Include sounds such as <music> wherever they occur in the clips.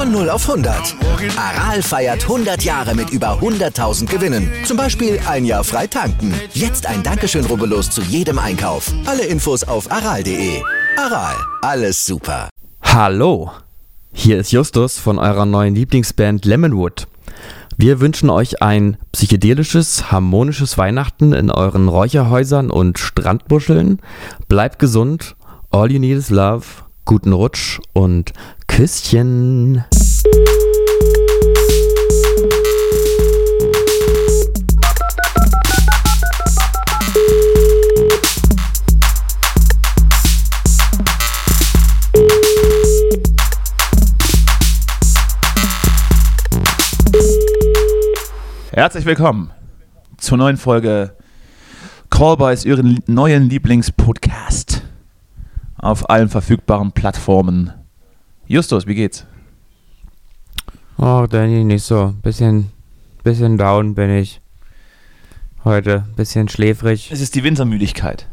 Von 0 auf 100. Aral feiert 100 Jahre mit über 100.000 Gewinnen. Zum Beispiel ein Jahr frei tanken. Jetzt ein Dankeschön, rubbellos zu jedem Einkauf. Alle Infos auf aral.de. Aral, alles super. Hallo, hier ist Justus von eurer neuen Lieblingsband Lemonwood. Wir wünschen euch ein psychedelisches, harmonisches Weihnachten in euren Räucherhäusern und Strandbuscheln. Bleibt gesund, all you need is love, guten Rutsch und Küsschen. Herzlich willkommen zur neuen Folge Callboys, Ihren neuen Lieblingspodcast auf allen verfügbaren Plattformen. Justus, wie geht's? Oh, Danny, nicht so. Bisschen, bisschen down bin ich. Heute, bisschen schläfrig. Es ist die Wintermüdigkeit.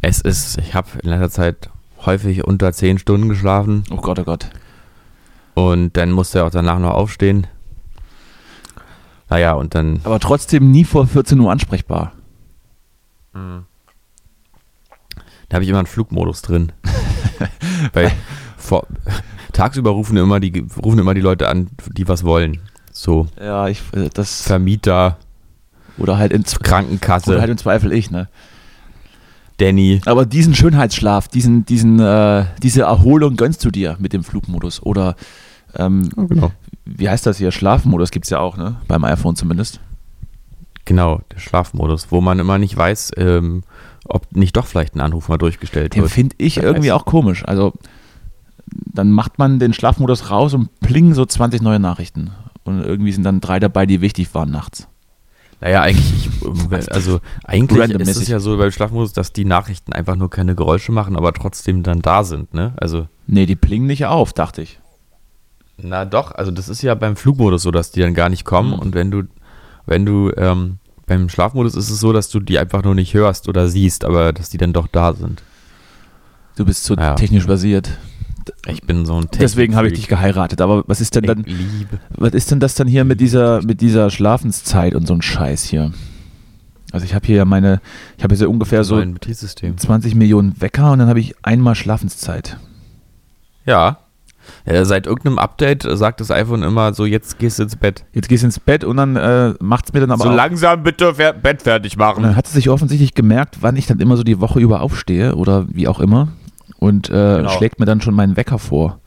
Es ist, ich habe in letzter Zeit häufig unter 10 Stunden geschlafen Oh Gott, oh Gott. und dann musste er auch danach noch aufstehen. Naja, und dann Aber trotzdem nie vor 14 Uhr ansprechbar. Da habe ich immer einen Flugmodus drin. <laughs> Weil vor, <laughs> tagsüber rufen immer, die, rufen immer die Leute an, die was wollen. So Ja, ich, äh, das. Vermieter, Oder halt, in, oder Krankenkasse, halt im Zweifel ich, ne? Danny. Aber diesen Schönheitsschlaf, diesen, diesen, äh, diese Erholung gönnst du dir mit dem Flugmodus. Oder, ähm, genau. wie heißt das hier? Schlafmodus gibt's ja auch, ne? Beim iPhone zumindest. Genau, der Schlafmodus, wo man immer nicht weiß, ähm, ob nicht doch vielleicht ein Anruf mal durchgestellt Den wird. finde ich Wer irgendwie weiß. auch komisch. Also, dann macht man den Schlafmodus raus und pling so 20 neue Nachrichten. Und irgendwie sind dann drei dabei, die wichtig waren nachts. Naja, eigentlich, ich, also eigentlich ist es ja so beim Schlafmodus, dass die Nachrichten einfach nur keine Geräusche machen, aber trotzdem dann da sind, ne? Also Nee, die plingen nicht auf, dachte ich. Na doch, also das ist ja beim Flugmodus so, dass die dann gar nicht kommen Mhm. und wenn du, wenn du, ähm, beim Schlafmodus ist es so, dass du die einfach nur nicht hörst oder siehst, aber dass die dann doch da sind. Du bist so Ja. technisch basiert. Ich bin so ein Deswegen habe ich dich geheiratet. Aber was ist denn dann, liebe. was ist denn das dann hier mit dieser, mit dieser Schlafenszeit und so ein Scheiß hier? Also ich habe hier ja meine, ich habe hier so ungefähr so So ein Betriebssystem. 20 Millionen Wecker und dann habe ich einmal Schlafenszeit. Ja. ja. Seit irgendeinem Update sagt das iPhone immer so, jetzt gehst du ins Bett. Jetzt gehst du ins Bett und dann äh, macht es mir dann aber auch, langsam bitte Bett fertig Und machen. dann hat es sich offensichtlich gemerkt, wann ich dann immer so die Woche über aufstehe oder wie auch immer und äh, Genau. schlägt mir dann schon meinen Wecker vor.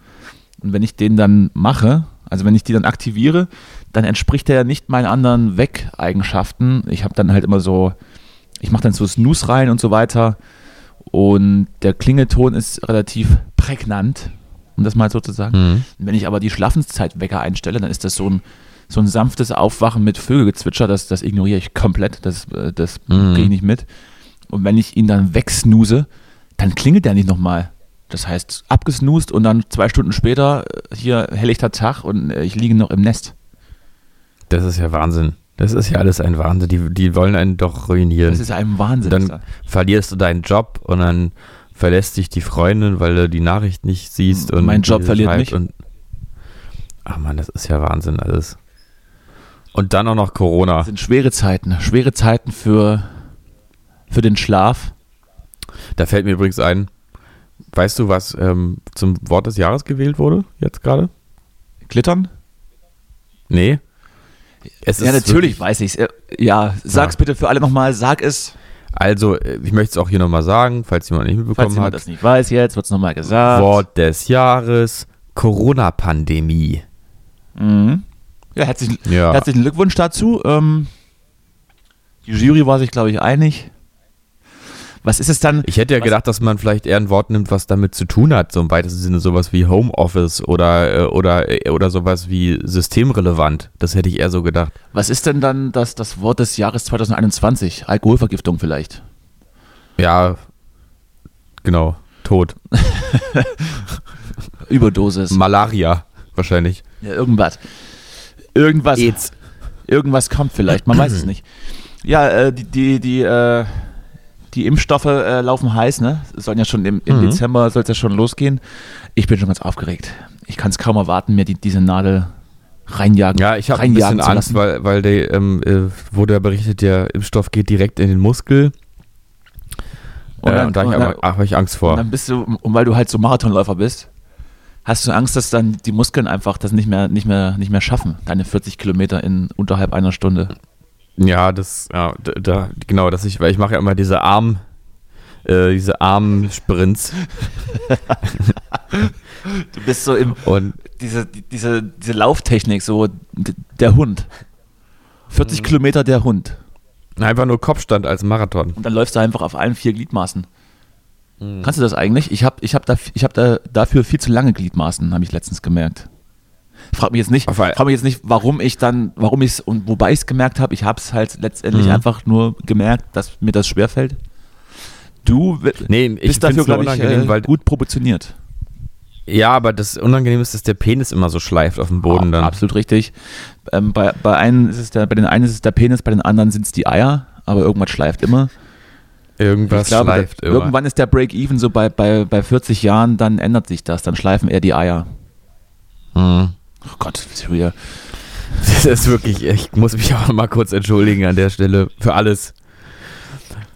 Und wenn ich den dann mache, also wenn ich die dann aktiviere, dann entspricht der ja nicht meinen anderen Weckeigenschaften. Ich habe dann halt immer so, ich mache dann so Snooze rein und so weiter und der Klingelton ist relativ prägnant, um das mal so zu sagen. Mhm. Wenn ich aber die Schlafenszeitwecker einstelle, dann ist das so ein, so ein sanftes Aufwachen mit Vögelgezwitscher, das, das ignoriere ich komplett, das, äh, das Mhm. kriege ich nicht mit. Und wenn ich ihn dann wegsnooze, dann klingelt der nicht nochmal. Das heißt, abgesnoost und dann zwei Stunden später äh, hier helllichter Tag und äh, ich liege noch im Nest. Das ist ja Wahnsinn. Das ist ja alles ein Wahnsinn. Die, die wollen einen doch ruinieren. Das ist ein Wahnsinn. dann verlierst du deinen Job und dann verlässt dich die Freundin, weil du die Nachricht nicht siehst. Und Mein Job verliert mich. Und Ach man, das ist ja Wahnsinn alles. Und dann auch noch Corona. Das sind schwere Zeiten. Schwere Zeiten für, für den Schlaf. Da fällt mir übrigens ein, weißt du, was ähm, zum Wort des Jahres gewählt wurde jetzt gerade? Glittern? Nee. Es ja, natürlich weiß ich es. Ja, sag's Ja. bitte für alle nochmal. Sag es. Also, äh, ich möchte es auch hier nochmal sagen, falls jemand nicht Falls mitbekommen jemand hat. das nicht weiß jetzt, wird's nochmal gesagt. Wort des Jahres, Corona-Pandemie. Mhm. Ja, herzlichen, Ja. herzlichen Glückwunsch dazu. Ähm, die Jury war sich, glaube ich, einig. Was ist es dann? Ich hätte ja gedacht, dass man vielleicht eher ein Wort nimmt, was damit zu tun hat, so im weitesten Sinne sowas wie Homeoffice oder, äh, oder, äh, oder sowas wie systemrelevant. Das hätte ich eher so gedacht. Was ist denn dann das, das Wort des Jahres 2021? Alkoholvergiftung vielleicht? Ja, genau. Tod. <laughs> Überdosis. Malaria, wahrscheinlich. Ja, irgendwas. Irgendwas. AIDS. Irgendwas kommt vielleicht, man weiß es <clears throat> nicht. Ja, äh, die, die, die, äh, die Impfstoffe äh, laufen heiß, ne? Sollen ja schon im, im Mhm. Dezember soll es ja schon losgehen. Ich bin schon ganz aufgeregt. Ich kann es kaum erwarten, mir die, diese Nadel reinjagen. Ja, ich habe ein bisschen Angst, weil, weil der, ähm, äh, wurde ja berichtet, der Impfstoff geht direkt in den Muskel. Und äh, dann- und da und habe ich, hab ich Angst Und vor. dann bist du, und weil du halt so Marathonläufer bist, hast du Angst, dass dann die Muskeln einfach das nicht mehr, nicht mehr, nicht mehr schaffen, deine 40 Kilometer in unterhalb einer Stunde. Ja, das, ja, da, genau, dass ich, weil ich mache ja immer diese Arm, äh, diese Armsprints <laughs> Du bist so im, und diese, die- diese, diese Lauftechnik, so der Hund. 40 Kilometer der Hund. einfach nur Kopfstand als Marathon. Und dann läufst du einfach auf allen vier Gliedmaßen. Kannst du das eigentlich? Ich habe ich hab da, ich hab da dafür viel zu lange Gliedmaßen, habe ich letztens gemerkt. Frag mich jetzt nicht, frag mich jetzt nicht, warum ich dann, warum ich es und wobei ich es gemerkt habe. Ich habe es halt letztendlich Mhm. einfach nur gemerkt, dass mir das schwerfällt. Du Nee, ich bist dafür, glaube ich, äh, weil- gut proportioniert. Ja, aber das Unangenehme ist, dass der Penis immer so schleift auf dem Boden Ah, dann. Absolut richtig. Ähm, bei, bei, einen ist es der, bei den einen ist es der Penis, bei den anderen sind es die Eier, aber irgendwas schleift immer. Irgendwas glaube, schleift da- immer. irgendwann ist der Break-Even so bei, bei, bei 40 Jahren, dann ändert sich das, dann schleifen eher die Eier. Mhm. Oh Gott, Julia. <laughs> Das ist wirklich, ich muss mich auch mal kurz entschuldigen an der Stelle für alles.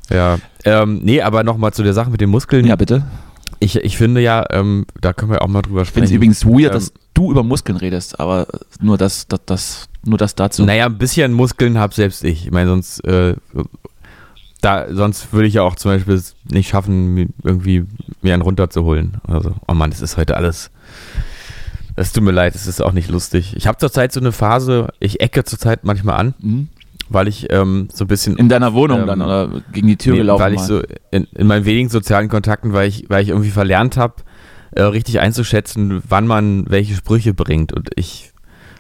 Ja, ähm, nee, aber nochmal zu der Sache mit den Muskeln. Ja, bitte. Ich, ich finde ja, ähm, da können wir auch mal drüber Ich finde es sprechen. übrigens weird, Ähm, dass du über Muskeln redest, aber nur das, das, das, nur das dazu. Naja, ein bisschen Muskeln habe selbst ich. Ich meine, sonst, äh, da, sonst würde ich ja auch zum Beispiel es nicht schaffen, irgendwie mir einen runterzuholen. Also, oh Mann, es ist heute alles. Es tut mir leid, es ist auch nicht lustig. Ich habe zurzeit so eine Phase, ich ecke zurzeit manchmal an, Hm? weil ich ähm, so ein bisschen In deiner Wohnung Ähm, dann oder gegen die Tür Nee, gelaufen weil ich mal? so in, in meinen wenigen sozialen Kontakten, weil ich, weil ich irgendwie verlernt habe, äh, richtig einzuschätzen, wann man welche Sprüche bringt. Und ich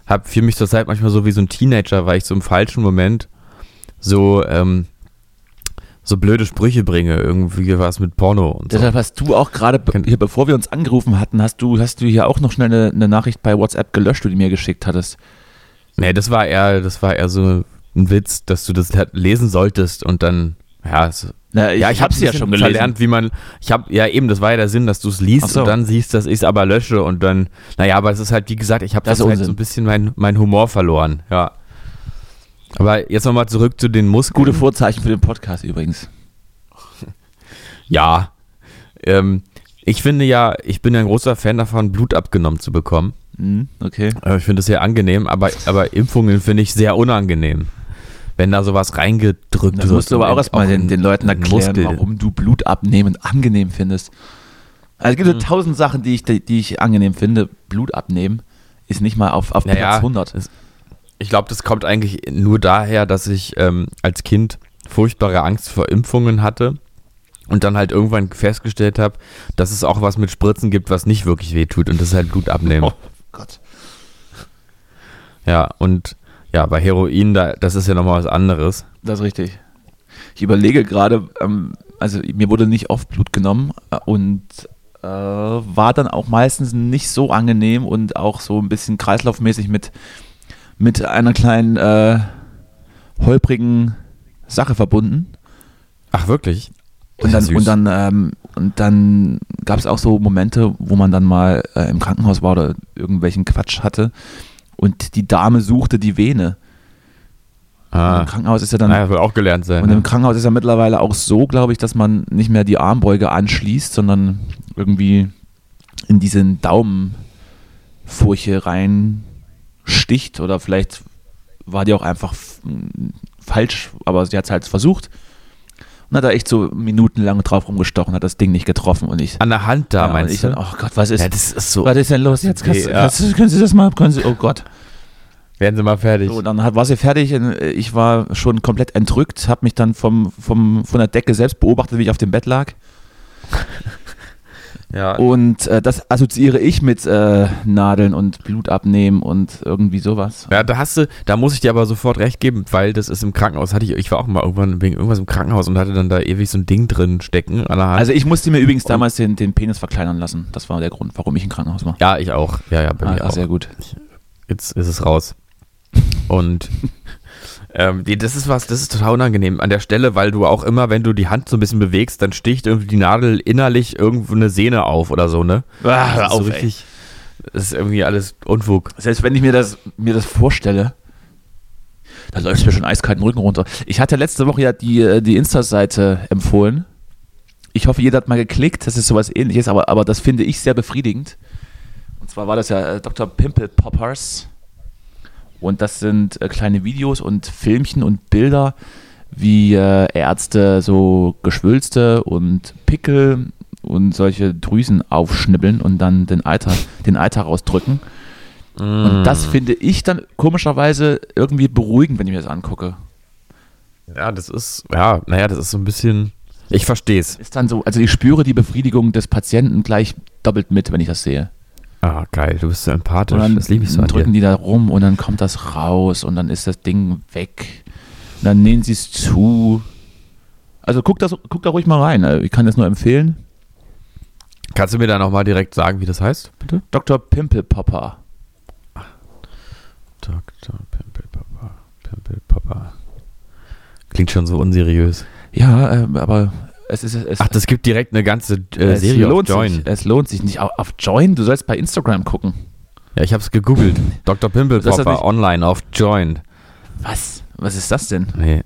habe für mich zurzeit manchmal so wie so ein Teenager, weil ich so im falschen Moment so, ähm, so blöde Sprüche bringe. Irgendwie was mit Porno und so. Deshalb hast du auch gerade, hier, bevor wir uns angerufen hatten, hast du, hast du hier auch noch schnell eine, eine Nachricht bei WhatsApp gelöscht, die du mir geschickt hattest. Nee, das war eher, das war eher so ein Witz, dass du das lesen solltest und dann, ja, es, Na, ich, ja, ich habe sie ja schon gelesen. verlernt, wie man, ich habe, ja eben, das war ja der Sinn, dass du es liest so. und dann siehst, dass ich es aber lösche und dann, naja, aber es ist halt, wie gesagt, ich habe Das das halt so ein bisschen mein, mein Humor verloren, ja. Aber jetzt nochmal zurück zu den Muskeln. Gute Vorzeichen für den Podcast übrigens. <laughs> Ja. Ähm, ich finde ja, ich bin ja ein großer Fan davon, Blut abgenommen zu bekommen. Hm, okay. Äh, Ich finde das sehr angenehm, aber, aber Impfungen finde ich sehr unangenehm. Wenn da sowas reingedrückt Das wird. musst du aber auch erstmal den, den Leuten erklären, Muskel. warum du Blut abnehmen angenehm findest. Also es gibt so tausend Sachen, die ich, die ich angenehm finde. Blut abnehmen ist nicht mal auf, auf Naja, Platz 100. es- Ich glaube, das kommt eigentlich nur daher, dass ich ähm, als Kind furchtbare Angst vor Impfungen hatte und dann halt irgendwann festgestellt habe, dass es auch was mit Spritzen gibt, was nicht wirklich wehtut und das ist halt Blut abnehmen. Oh Gott. Ja, und ja, bei Heroin, da, das ist ja nochmal was anderes. Das ist richtig. Ich überlege gerade, ähm, also mir wurde nicht oft Blut genommen äh, und äh, war dann auch meistens nicht so angenehm und auch so ein bisschen kreislaufmäßig mit, mit einer kleinen äh, holprigen Sache verbunden. Ach, wirklich? Und dann, und dann, ähm, und dann gab es auch so Momente, wo man dann mal äh, im Krankenhaus war oder irgendwelchen Quatsch hatte und die Dame suchte die Vene. Ah, Im Krankenhaus ist ja dann naja, wird auch gelernt sein. und im Ne? Krankenhaus ist ja mittlerweile auch so, glaube ich, dass man nicht mehr die Armbeuge anschließt, sondern irgendwie in diesen Daumenfurche reinsticht oder vielleicht war die auch einfach falsch, aber sie hat es halt versucht und hat da echt so minutenlang drauf rumgestochen, hat das Ding nicht getroffen und ich, An der Hand da, ja, meinst ich du? dann, oh Gott, was ist, ja, das ist so. was ist denn los jetzt? Kannst, Nee, ja. kannst, können Sie das mal, können Sie, oh Gott. Werden Sie mal fertig. So, dann hat, war sie fertig. Ich war schon komplett entrückt, habe mich dann vom, vom, von der Decke selbst beobachtet, wie ich auf dem Bett lag. Ja. Und äh, das assoziiere ich mit äh, Nadeln und Blut abnehmen und irgendwie sowas. Ja, da hast du, da muss ich dir aber sofort recht geben, weil das ist im Krankenhaus. Hatte ich, ich war auch mal irgendwann wegen irgendwas im Krankenhaus und hatte dann da ewig so ein Ding drin stecken an der Hand. Also ich musste mir übrigens damals den, den Penis verkleinern lassen. Das war der Grund, warum ich im Krankenhaus war. ja, ich auch. Ja, ja, bei Ah, mir ja, auch. sehr gut. Jetzt ist es raus. Und <laughs> ähm, das ist was, das ist total unangenehm an der Stelle, weil du auch immer, wenn du die Hand so ein bisschen bewegst, dann sticht irgendwie die Nadel innerlich irgendwo eine Sehne auf oder so, ne? Ah, das ist so richtig. Das ist irgendwie alles Unfug. Selbst wenn ich mir das, mir das vorstelle, da läuft mir schon eiskalt den Rücken runter. Ich hatte letzte Woche ja die, äh, die Insta-Seite empfohlen. Ich hoffe, jeder hat mal geklickt. Das ist sowas ähnliches, aber, aber das finde ich sehr befriedigend. Und zwar war das ja äh, Dr. Pimple Poppers. Und das sind äh, kleine Videos und Filmchen und Bilder, wie äh, Ärzte so Geschwülste und Pickel und solche Drüsen aufschnibbeln und dann den Eiter, den Eiter rausdrücken. Und das finde ich dann komischerweise irgendwie beruhigend, wenn ich mir das angucke. Ja, das ist, ja, naja, das ist so ein bisschen. Ich verstehe es. Ist dann so, also ich spüre die Befriedigung des Patienten gleich doppelt mit, wenn ich das sehe. Ah, geil, du bist so empathisch. Und dann das liebe ich so an drücken die da rum und dann kommt das raus und dann ist das Ding weg. Und dann nähen sie es zu. Also guck, das, guck da ruhig mal rein. Also Ich kann das nur empfehlen. Kannst du mir da nochmal direkt sagen, wie das heißt, bitte? Dr. Pimple Popper. Dr. Pimpelpapa. Pimpelpapa. Klingt schon so unseriös. Ja, ähm, aber es ist es, Ach, das gibt direkt eine ganze äh, Serie auf Join. sich. Es lohnt sich nicht. Auf, Join? Du sollst bei Instagram gucken. Ja, ich habe es gegoogelt. Dr. Pimpelpopper online auf Join. Was? Was ist das denn? Nee.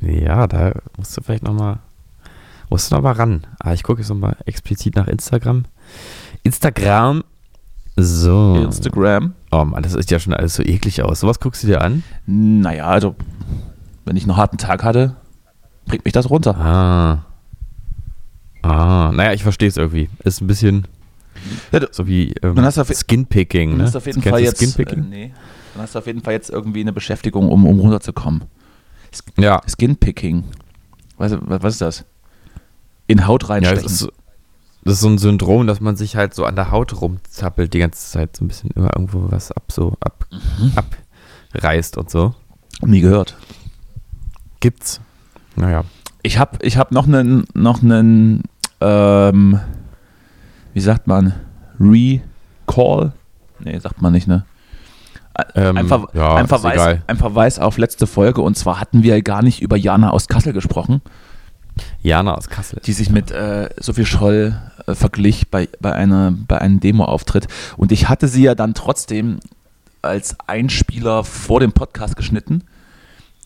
Ja, da musst du vielleicht nochmal. Musst du noch mal ran. Ah, ich gucke jetzt nochmal explizit nach Instagram. Instagram. So. Instagram. Oh Mann, das sieht ja schon alles so eklig aus. Sowas guckst du dir an? Naja, also, wenn ich einen harten Tag hatte, bringt mich das runter. Ah. Ah, naja, ich verstehe es irgendwie. Ist ein bisschen Ja, du- so wie ähm, Dann hast du Skinpicking, Dann ne? hast du auf jeden Kennst Fall jetzt. Äh, Skinpicking? nee. Dann hast du auf jeden Fall jetzt irgendwie eine Beschäftigung, um, um runterzukommen. ja. Skinpicking. Was, was, ist das? In Haut Ja, reinstechen. das ist, so- das ist so ein Syndrom, dass man sich halt so an der Haut rumzappelt die ganze Zeit, so ein bisschen immer irgendwo was ab, so ab, Mhm. abreißt und so. Nie gehört. Gibt's. Naja. Ich habe ich hab noch einen, noch einen ähm, wie sagt man, Recall? Nee, sagt man nicht, ne? Ähm, ein, Ver ja, ein, Verweis, ein Verweis auf letzte Folge und zwar hatten wir gar nicht über Jana aus Kassel gesprochen, Jana aus Kassel. die sich mit äh, Sophie Scholl äh, verglich bei, bei, einer, bei einem Demo-Auftritt und ich hatte sie ja dann trotzdem als Einspieler vor dem Podcast geschnitten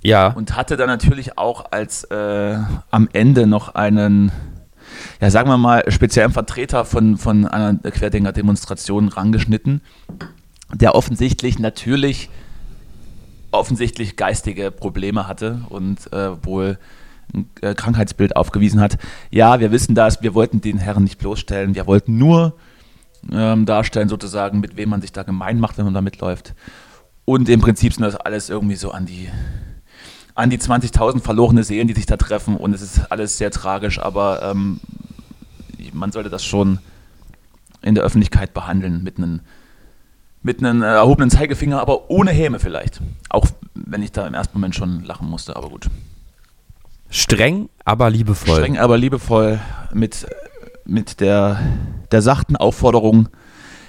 Ja. und hatte dann natürlich auch als äh, am Ende noch einen, ja sagen wir mal, speziellen Vertreter von, von einer Querdenker-Demonstration rangeschnitten, der offensichtlich natürlich offensichtlich geistige Probleme hatte und äh, wohl ein äh, Krankheitsbild aufgewiesen hat. Ja, wir wissen das, wir wollten den Herren nicht bloßstellen, wir wollten nur ähm, darstellen, sozusagen, mit wem man sich da gemein macht, wenn man da mitläuft. Und im Prinzip sind das alles irgendwie so an die an die 20.000 verlorene Seelen, die sich da treffen und es ist alles sehr tragisch, aber ähm, man sollte das schon in der Öffentlichkeit behandeln mit einem mit einem äh, erhobenen Zeigefinger, aber ohne Häme vielleicht. Auch wenn ich da im ersten Moment schon lachen musste, aber gut. Streng, aber liebevoll. Streng, aber liebevoll mit, mit der, der sachten Aufforderung,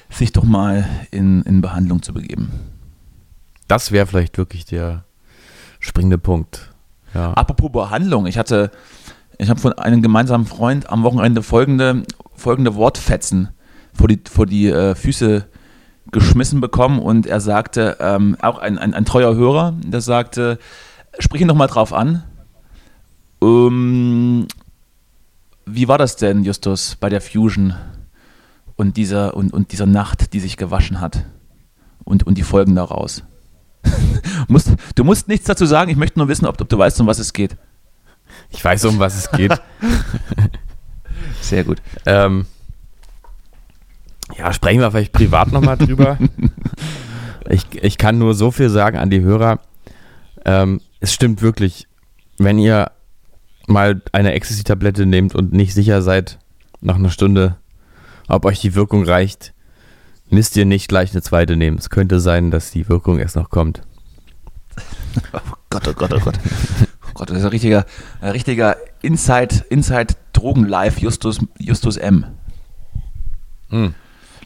sich doch mal in, in Behandlung zu begeben. Das wäre vielleicht wirklich der springende Punkt. Ja. Apropos Behandlung, ich hatte, ich habe von einem gemeinsamen Freund am Wochenende folgende, folgende Wortfetzen vor die, vor die äh, Füße geschmissen bekommen und er sagte, ähm, auch ein, ein, ein treuer Hörer, der sagte, sprich ihn doch mal drauf an. Ähm, wie war das denn, Justus, bei der Fusion und dieser, und, und dieser Nacht, die sich gewaschen hat und, und die Folgen daraus? <laughs> musst, du musst nichts dazu sagen, ich möchte nur wissen, ob, ob du weißt, um was es geht. Ich weiß, um was es geht. <laughs> Sehr gut. ähm, ja, sprechen wir vielleicht privat nochmal drüber. <laughs> Ich, ich kann nur so viel sagen an die Hörer. Ähm, es stimmt wirklich, wenn ihr mal eine Ecstasy-Tablette nehmt und nicht sicher seid nach einer Stunde, ob euch die Wirkung reicht, müsst ihr nicht gleich eine zweite nehmen. Es könnte sein, dass die Wirkung erst noch kommt. <laughs> Oh Gott, oh Gott, oh Gott. Oh Gott, das ist ein richtiger, ein richtiger Inside, Inside Drogen Live Justus, Justus M. Hm.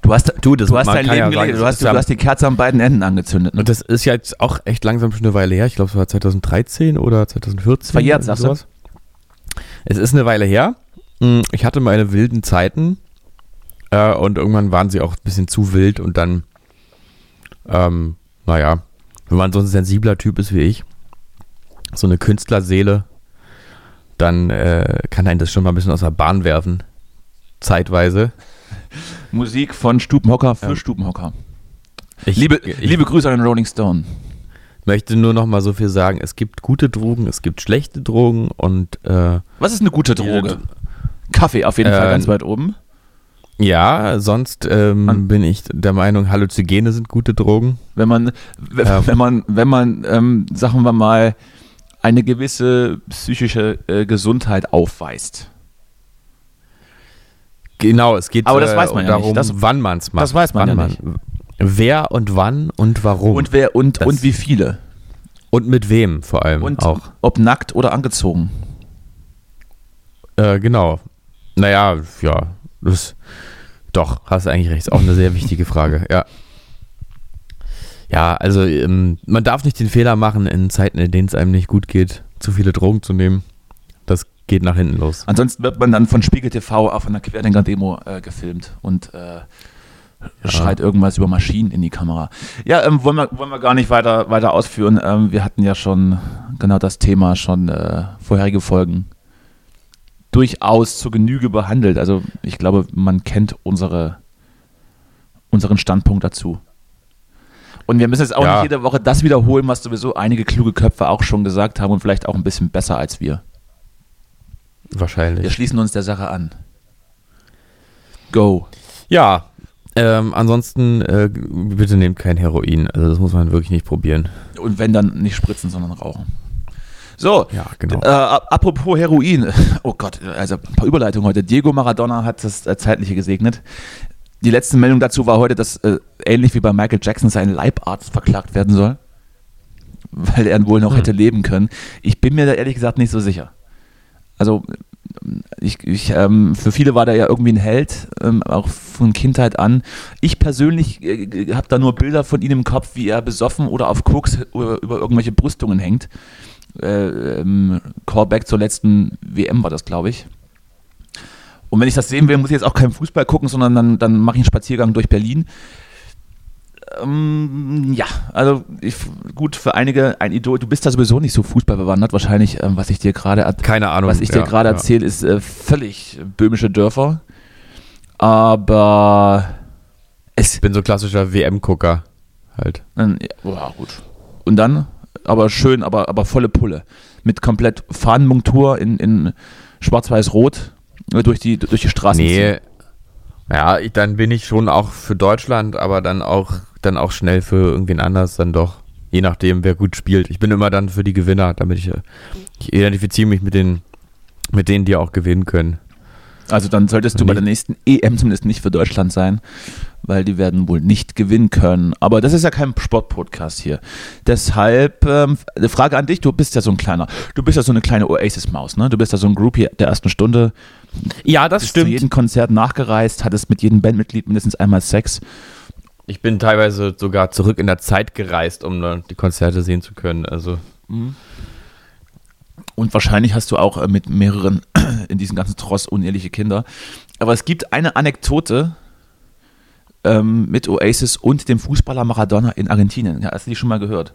Du hast, Du, das du hast dein Leben ja gelebt. Du hast, du hast die Kerze an beiden Enden angezündet. Ne? Und das ist ja jetzt auch echt langsam schon eine Weile her. Ich glaube, es war 2013 oder 2014. Verjährt, sagst du? Es ist eine Weile her. Hm, Ich hatte meine wilden Zeiten äh, und irgendwann waren sie auch ein bisschen zu wild und dann, ähm, naja, wenn man so ein sensibler Typ ist wie ich, so eine Künstlerseele, dann äh, kann einen das schon mal ein bisschen aus der Bahn werfen. Zeitweise. <laughs> Musik von Stubenhocker für Ja. Stubenhocker. Ich, Liebe, ich liebe Grüße an den Rolling Stone. möchte nur noch mal so viel sagen. Es gibt gute Drogen, es gibt schlechte Drogen und äh, Was ist eine gute Droge? Kaffee auf jeden Fall Ähm, ganz weit oben. Ja, sonst ähm, bin ich der Meinung, Halluzogene sind gute Drogen. Wenn man, wenn, Ja. wenn man, wenn man, ähm, sagen wir mal, eine gewisse psychische äh, Gesundheit aufweist. Genau, es geht Aber das äh, weiß man ja darum, nicht. Das- wann man es macht. das weiß man wann ja nicht. Wer und wann und warum. Und wer und, Das- und wie viele? Und mit wem vor allem Und auch. ob nackt oder angezogen. Äh, genau. Naja, ja, das, doch, hast du eigentlich recht. Ist auch eine sehr wichtige Frage, ja. Ja, also ähm, man darf nicht den Fehler machen, in Zeiten, in denen es einem nicht gut geht, zu viele Drogen zu nehmen. Das geht nach hinten los. Ansonsten wird man dann von Spiegel TV auf einer Querdenker-Demo äh, gefilmt und äh, schreit irgendwas über Maschinen in die Kamera. Ja, ähm, wollen, wir, wollen wir gar nicht weiter, weiter ausführen. Ähm, wir hatten ja schon genau das Thema schon äh, vorherige Folgen durchaus zur Genüge behandelt. Also ich glaube, man kennt unsere, unseren Standpunkt dazu. Und wir müssen jetzt auch Ja. nicht jede Woche das wiederholen, was sowieso einige kluge Köpfe auch schon gesagt haben und vielleicht auch ein bisschen besser als wir. Wir Wahrscheinlich. schließen uns der Sache an. Go. Ja, ähm, ansonsten äh, bitte nehmt kein Heroin. Also das muss man wirklich nicht probieren. Und wenn dann nicht spritzen, sondern rauchen. So, Ja, genau. äh, ap- apropos Heroin. <laughs> Oh Gott, also ein paar Überleitungen heute. Diego Maradona hat das äh, Zeitliche gesegnet. Die letzte Meldung dazu war heute, dass äh, ähnlich wie bei Michael Jackson sein Leibarzt verklagt werden soll, weil er wohl noch Hm. hätte leben können. Ich bin mir da ehrlich gesagt nicht so sicher. Also ich, ich, ähm, für viele war der ja irgendwie ein Held, ähm, auch von Kindheit an. Ich persönlich äh, habe da nur Bilder von ihm im Kopf, wie er besoffen oder auf Koks über, über irgendwelche Brüstungen hängt. Äh, ähm, Callback zur letzten WM war das, glaube ich. Und wenn ich das sehen will, muss ich jetzt auch keinen Fußball gucken, sondern dann, dann mache ich einen Spaziergang durch Berlin. Ähm, ja, also ich, gut, für einige ein Idol. Du bist da sowieso nicht so fußballbewandert. Wahrscheinlich, ähm, was ich dir gerade er- Keine Ahnung. was ich dir ja, gerade ja. erzähle, ist äh, völlig böhmische Dörfer. Aber es. Ich bin so klassischer WM-Gucker halt. Dann, ja, ja, gut. Und dann, aber schön, aber, aber volle Pulle. Mit komplett Fahnenmontur in, in Schwarz-Weiß-Rot äh, durch die, durch die Straßen. ziehen. Nee. Ja, ich, dann bin ich schon auch für Deutschland, aber dann auch, dann auch schnell für irgendwen anders dann doch. Je nachdem, wer gut spielt. Ich bin immer dann für die Gewinner, damit ich, äh, ich identifiziere mich mit den, mit denen, die auch gewinnen können. Also dann solltest du bei der nächsten EM zumindest nicht für Deutschland sein, weil die werden wohl nicht gewinnen können. Aber das ist ja kein Sportpodcast hier. Deshalb ähm, eine Frage an dich, du bist ja so ein kleiner, du bist ja so eine kleine Oasis-Maus, ne? Du bist ja so ein Groupie der ersten Stunde, Ja, das bist zu jedem Konzert nachgereist, hattest mit jedem Bandmitglied mindestens einmal Sex. Ich bin teilweise sogar zurück in der Zeit gereist, um die Konzerte sehen zu können. Also Und wahrscheinlich hast du auch äh, mit mehreren <clears throat> in diesem ganzen Tross uneheliche Kinder. Aber es gibt eine Anekdote ähm, mit Oasis und dem Fußballer Maradona in Argentinien. Ja, hast du die schon mal gehört?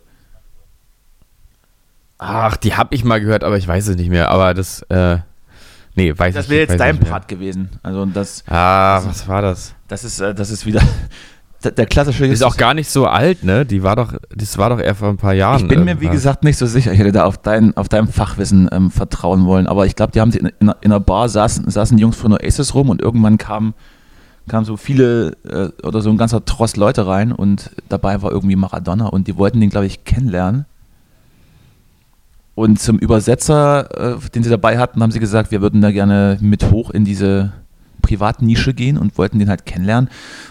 Ach, die habe ich mal gehört, aber ich weiß es nicht mehr. Aber das, äh, nee, weiß Das ich wäre nicht. jetzt weiß dein nicht mehr. Part gewesen. Also das, Ah, was war das? das ist, äh, das ist wieder <laughs> der, klassische. Ist auch gar nicht so alt, ne? Die war doch, das war doch eher vor ein paar Jahren. ich bin mir, wie gesagt, nicht so sicher. Ich hätte da auf dein, auf dein Fachwissen ähm, vertrauen wollen. Aber ich glaube, die haben sich in, in, einer- in einer Bar saßen, saßen Jungs von Oasis rum und irgendwann kam, kamen so viele äh, oder so ein ganzer Tross Leute rein und dabei war irgendwie Maradona und die wollten den, glaube ich, kennenlernen. Und zum Übersetzer, äh, den sie dabei hatten, haben sie gesagt, wir würden da gerne mit hoch in diese Privatnische gehen und wollten den halt kennenlernen.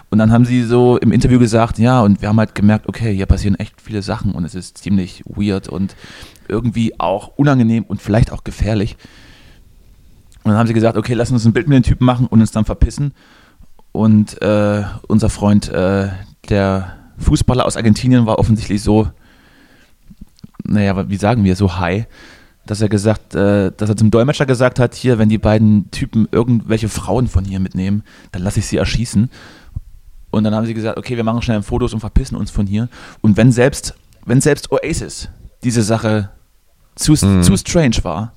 Und dann haben sie so im Interview gesagt, ja, und wir haben halt gemerkt, okay, hier passieren echt viele Sachen und es ist ziemlich weird und irgendwie auch unangenehm und vielleicht auch gefährlich. Und dann haben sie gesagt, okay, lass uns ein Bild mit den Typen machen und uns dann verpissen. Und äh, unser Freund, äh, der Fußballer aus Argentinien, war offensichtlich so, naja, wie sagen wir, so high, dass er gesagt, äh, dass er zum Dolmetscher gesagt hat, hier, wenn die beiden Typen irgendwelche Frauen von hier mitnehmen, dann lasse ich sie erschießen. Und dann haben sie gesagt, okay, wir machen schnell Fotos und verpissen uns von hier. Und wenn selbst, wenn selbst Oasis diese Sache zu, mhm. zu strange war,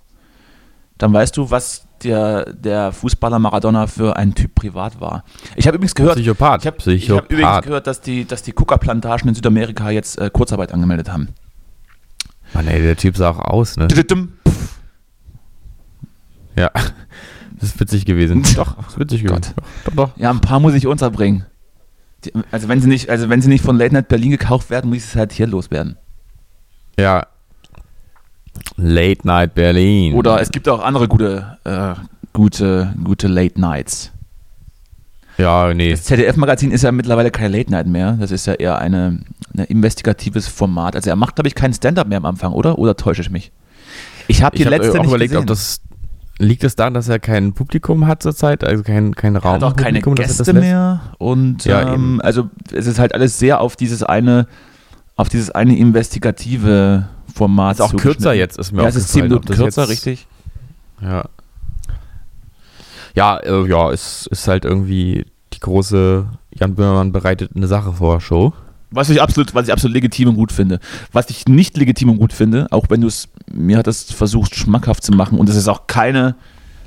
dann weißt du, was der, der Fußballer Maradona für ein Typ privat war. Ich habe übrigens gehört, Psychopath. ich habe hab übrigens gehört, dass die, dass die Coca-Plantagen in Südamerika jetzt äh, Kurzarbeit angemeldet haben. Mann, ey, der Typ sah auch aus, ne? Ja, das ist witzig gewesen. <laughs> Doch, das ist witzig gewesen. Doch, doch, Ja, ein paar muss ich unterbringen. Also wenn sie nicht, also wenn sie nicht von Late Night Berlin gekauft werden, muss ich es halt hier loswerden. Ja. Late Night Berlin. Oder es gibt auch andere gute, äh, gute, gute Late Nights. Ja, nee. Das ZDF-Magazin ist ja mittlerweile kein Late Night mehr. Das ist ja eher eine, ein investigatives Format. Also er macht, glaube ich, keinen Stand-up mehr am Anfang, oder? Oder täusche ich mich? Ich habe die ich letzte hab nicht überlegt, gesehen. ob das liegt es daran, dass er kein Publikum hat zurzeit, also kein, kein Raum. Er hat auch keine Gäste mehr und ja, ähm, also es ist halt alles sehr auf dieses eine, auf dieses eine investigative Format. Ist auch kürzer jetzt, ist mir ja, es ist zehn Minuten kürzer, richtig? Ja. Ja, äh, ja, es ist halt irgendwie die große Jan Böhmermann bereitet eine Sache vor Show. Was ich absolut, was ich absolut legitim und gut finde. Was ich nicht legitim und gut finde, auch wenn du es, mir hat das versucht schmackhaft zu machen und es ist auch keine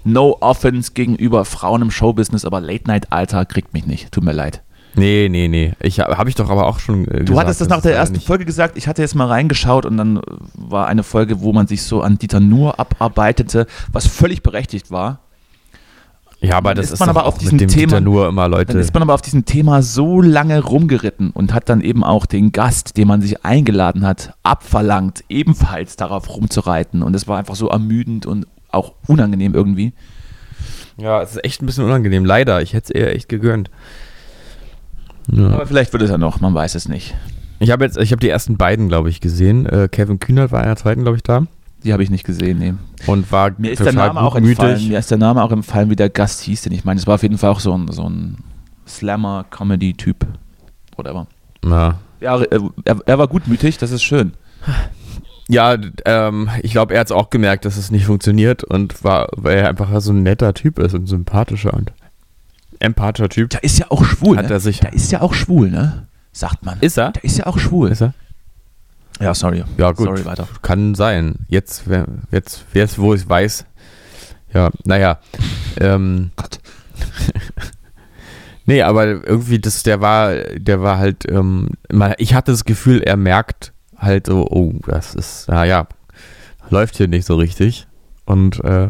No Offense gegenüber Frauen im Showbusiness, aber Late Night Alter kriegt mich nicht. Tut mir leid. Nee, nee, nee. Ich habe hab ich doch aber auch schon. Äh, du hattest das nach der ersten Folge gesagt. Ich hatte jetzt mal reingeschaut und dann war eine Folge, wo man sich so an Dieter Nur abarbeitete, was völlig berechtigt war. Ja, aber das ist, man aber auf diesem Thema nur immer Leute. Dann ist man aber auf diesem Thema so lange rumgeritten und hat dann eben auch den Gast, den man sich eingeladen hat, abverlangt, ebenfalls darauf rumzureiten. Und es war einfach so ermüdend und auch unangenehm irgendwie. Ja, es ist echt ein bisschen unangenehm. Leider, ich hätte es eher echt gegönnt. Ja. Aber vielleicht wird es ja noch, man weiß es nicht. Ich habe jetzt, ich habe die ersten beiden, glaube ich, gesehen. Äh, Kevin Kühnert war in der zweiten, glaube ich, da. Die habe ich nicht gesehen, nee. Und war mir ist der Name auch entfallen, Mir ist der Name auch entfallen, wie der Gast hieß, denn ich meine, es war auf jeden Fall auch so ein, so ein Slammer-Comedy-Typ. Whatever. Ja. ja er, er, war gutmütig, das ist schön. Ja, ähm, ich glaube, er hat es auch gemerkt, dass es nicht funktioniert und war, weil er einfach so ein netter Typ ist und sympathischer und empathischer Typ. Der ist ja auch schwul. Hat ne? er sich der ist ja auch schwul, ne? Sagt man. Ist er? Der ist ja auch schwul. Ist er? Ja, sorry. Ja, gut. Sorry, weiter. Kann sein. Jetzt, jetzt, jetzt wo ich weiß. Ja, naja. ähm, Gott. <laughs> nee, aber irgendwie, das, der war, der war halt, ähm, ich hatte das Gefühl, er merkt halt so, oh, das ist, naja, läuft hier nicht so richtig. Und äh,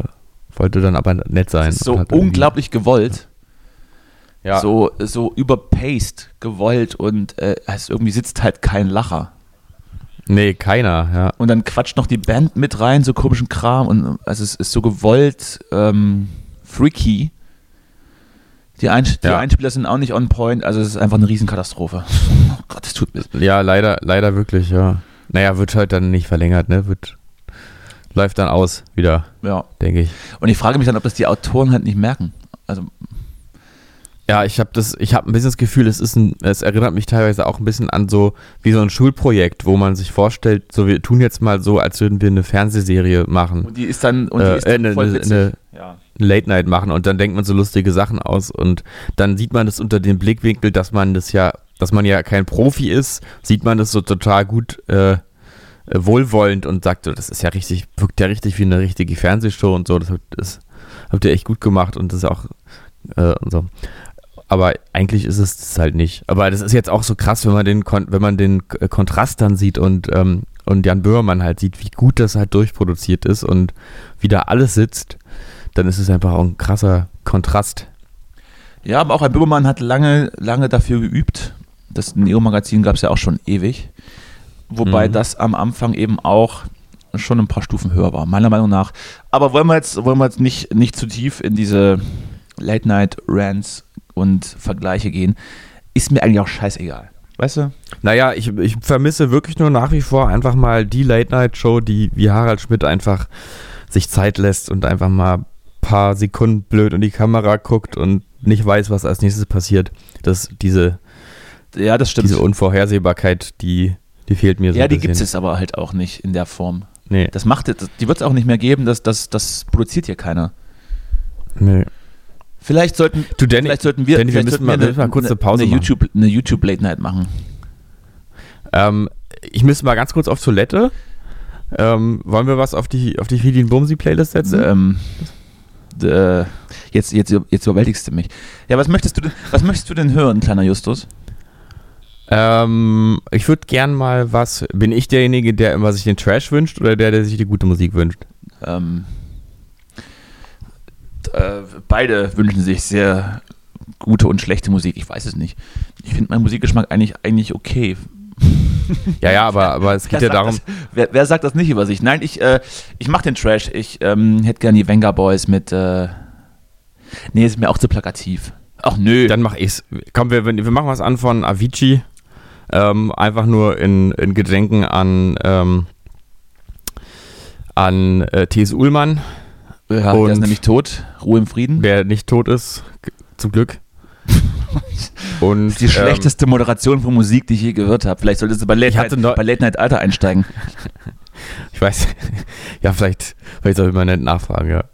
wollte dann aber nett sein. so unglaublich gewollt. Ja. So, so überpaced gewollt und äh, es irgendwie sitzt halt kein Lacher. Nee, keiner, ja. Und dann quatscht noch die Band mit rein, so komischen Kram. Und also es ist so gewollt ähm, freaky. Die, Einst ja. die Einspieler sind auch nicht on point, also es ist einfach eine Riesenkatastrophe. <laughs> Oh Gott, es tut mir. Ja, leider, leider wirklich, ja. Naja, wird halt dann nicht verlängert, ne? Wird, läuft dann aus wieder, ja. denke ich. Und ich frage mich dann, ob das die Autoren halt nicht merken. Also ja, ich habe das, ich habe ein bisschen das Gefühl, es ist ein, es erinnert mich teilweise auch ein bisschen an so wie so ein Schulprojekt, wo man sich vorstellt, so wir tun jetzt mal so, als würden wir eine Fernsehserie machen. Und die ist dann, und die äh, ist dann äh, voll eine, eine, ja. Late Night machen und dann denkt man so lustige Sachen aus und dann sieht man das unter dem Blickwinkel, dass man das ja, dass man ja kein Profi ist, sieht man das so total gut äh, wohlwollend und sagt so, das ist ja richtig, wirkt ja richtig wie eine richtige Fernsehshow und so, das, das habt ihr echt gut gemacht und das ist auch äh, und so aber eigentlich ist es das halt nicht. Aber das ist jetzt auch so krass, wenn man den, wenn man den Kontrast dann sieht und, ähm, und Jan Böhmermann halt sieht, wie gut das halt durchproduziert ist und wie da alles sitzt, dann ist es einfach auch ein krasser Kontrast. Ja, aber auch ein Böhmermann hat lange, lange dafür geübt. Das Neo-Magazin gab es ja auch schon ewig. Wobei Mhm. das am Anfang eben auch schon ein paar Stufen höher war, meiner Meinung nach. Aber wollen wir jetzt, wollen wir jetzt nicht, nicht zu tief in diese Late-Night-Rants und Vergleiche gehen, ist mir eigentlich auch scheißegal. Weißt du? Naja, ich, ich vermisse wirklich nur nach wie vor einfach mal die Late-Night-Show, die wie Harald Schmidt einfach sich Zeit lässt und einfach mal ein paar Sekunden blöd in die Kamera guckt und nicht weiß, was als nächstes passiert. Das, diese, Ja, das stimmt. diese Unvorhersehbarkeit, die, die fehlt mir so ja, die gibt es aber halt auch nicht in der Form. Nee, Das macht, die wird es auch nicht mehr geben, das, das, das produziert hier keiner. nee. Vielleicht sollten, Du, Danny, vielleicht sollten wir, Danny, wir vielleicht müssen sollten mal, wir müssen mal kurz eine Pause eine machen. YouTube, eine YouTube Late Night machen. Ähm, ich müsste mal ganz kurz auf Toilette. Ähm, wollen wir was auf die, auf die Fidin Bumsi Playlist setzen? Ähm, äh, jetzt, jetzt, jetzt überwältigst du mich. Ja, was möchtest du denn, was möchtest du denn hören, kleiner Justus? Ähm, ich würde gern mal was. Bin ich derjenige, der immer sich den Trash wünscht oder der, der sich die gute Musik wünscht? Ähm, äh, beide wünschen sich sehr gute und schlechte Musik. Ich weiß es nicht. Ich finde meinen Musikgeschmack eigentlich, eigentlich okay. <laughs> Ja, ja, aber, aber es geht Wer ja darum. Das, wer, wer sagt das nicht über sich? Nein, ich, äh, ich mache den Trash. Ich ähm, hätte gern die Venga Boys mit. Äh, nee, ist mir auch zu plakativ. Ach nö. Dann mach ich's. Komm, wir, wir machen was an von Avicii. Ähm, einfach nur in, in Gedenken an, ähm, an äh, T.S. Ullmann, ja, der und- ist nämlich tot. Ruhe im Frieden. der nicht tot ist, zum Glück. <laughs> Und Das ist die ähm, schlechteste Moderation von Musik, die ich je gehört habe. Vielleicht solltest du bei Late, Night, bei Late Night Alter einsteigen. <laughs> Ich weiß, <laughs> ja, vielleicht, vielleicht soll ich mal nicht nachfragen, ja.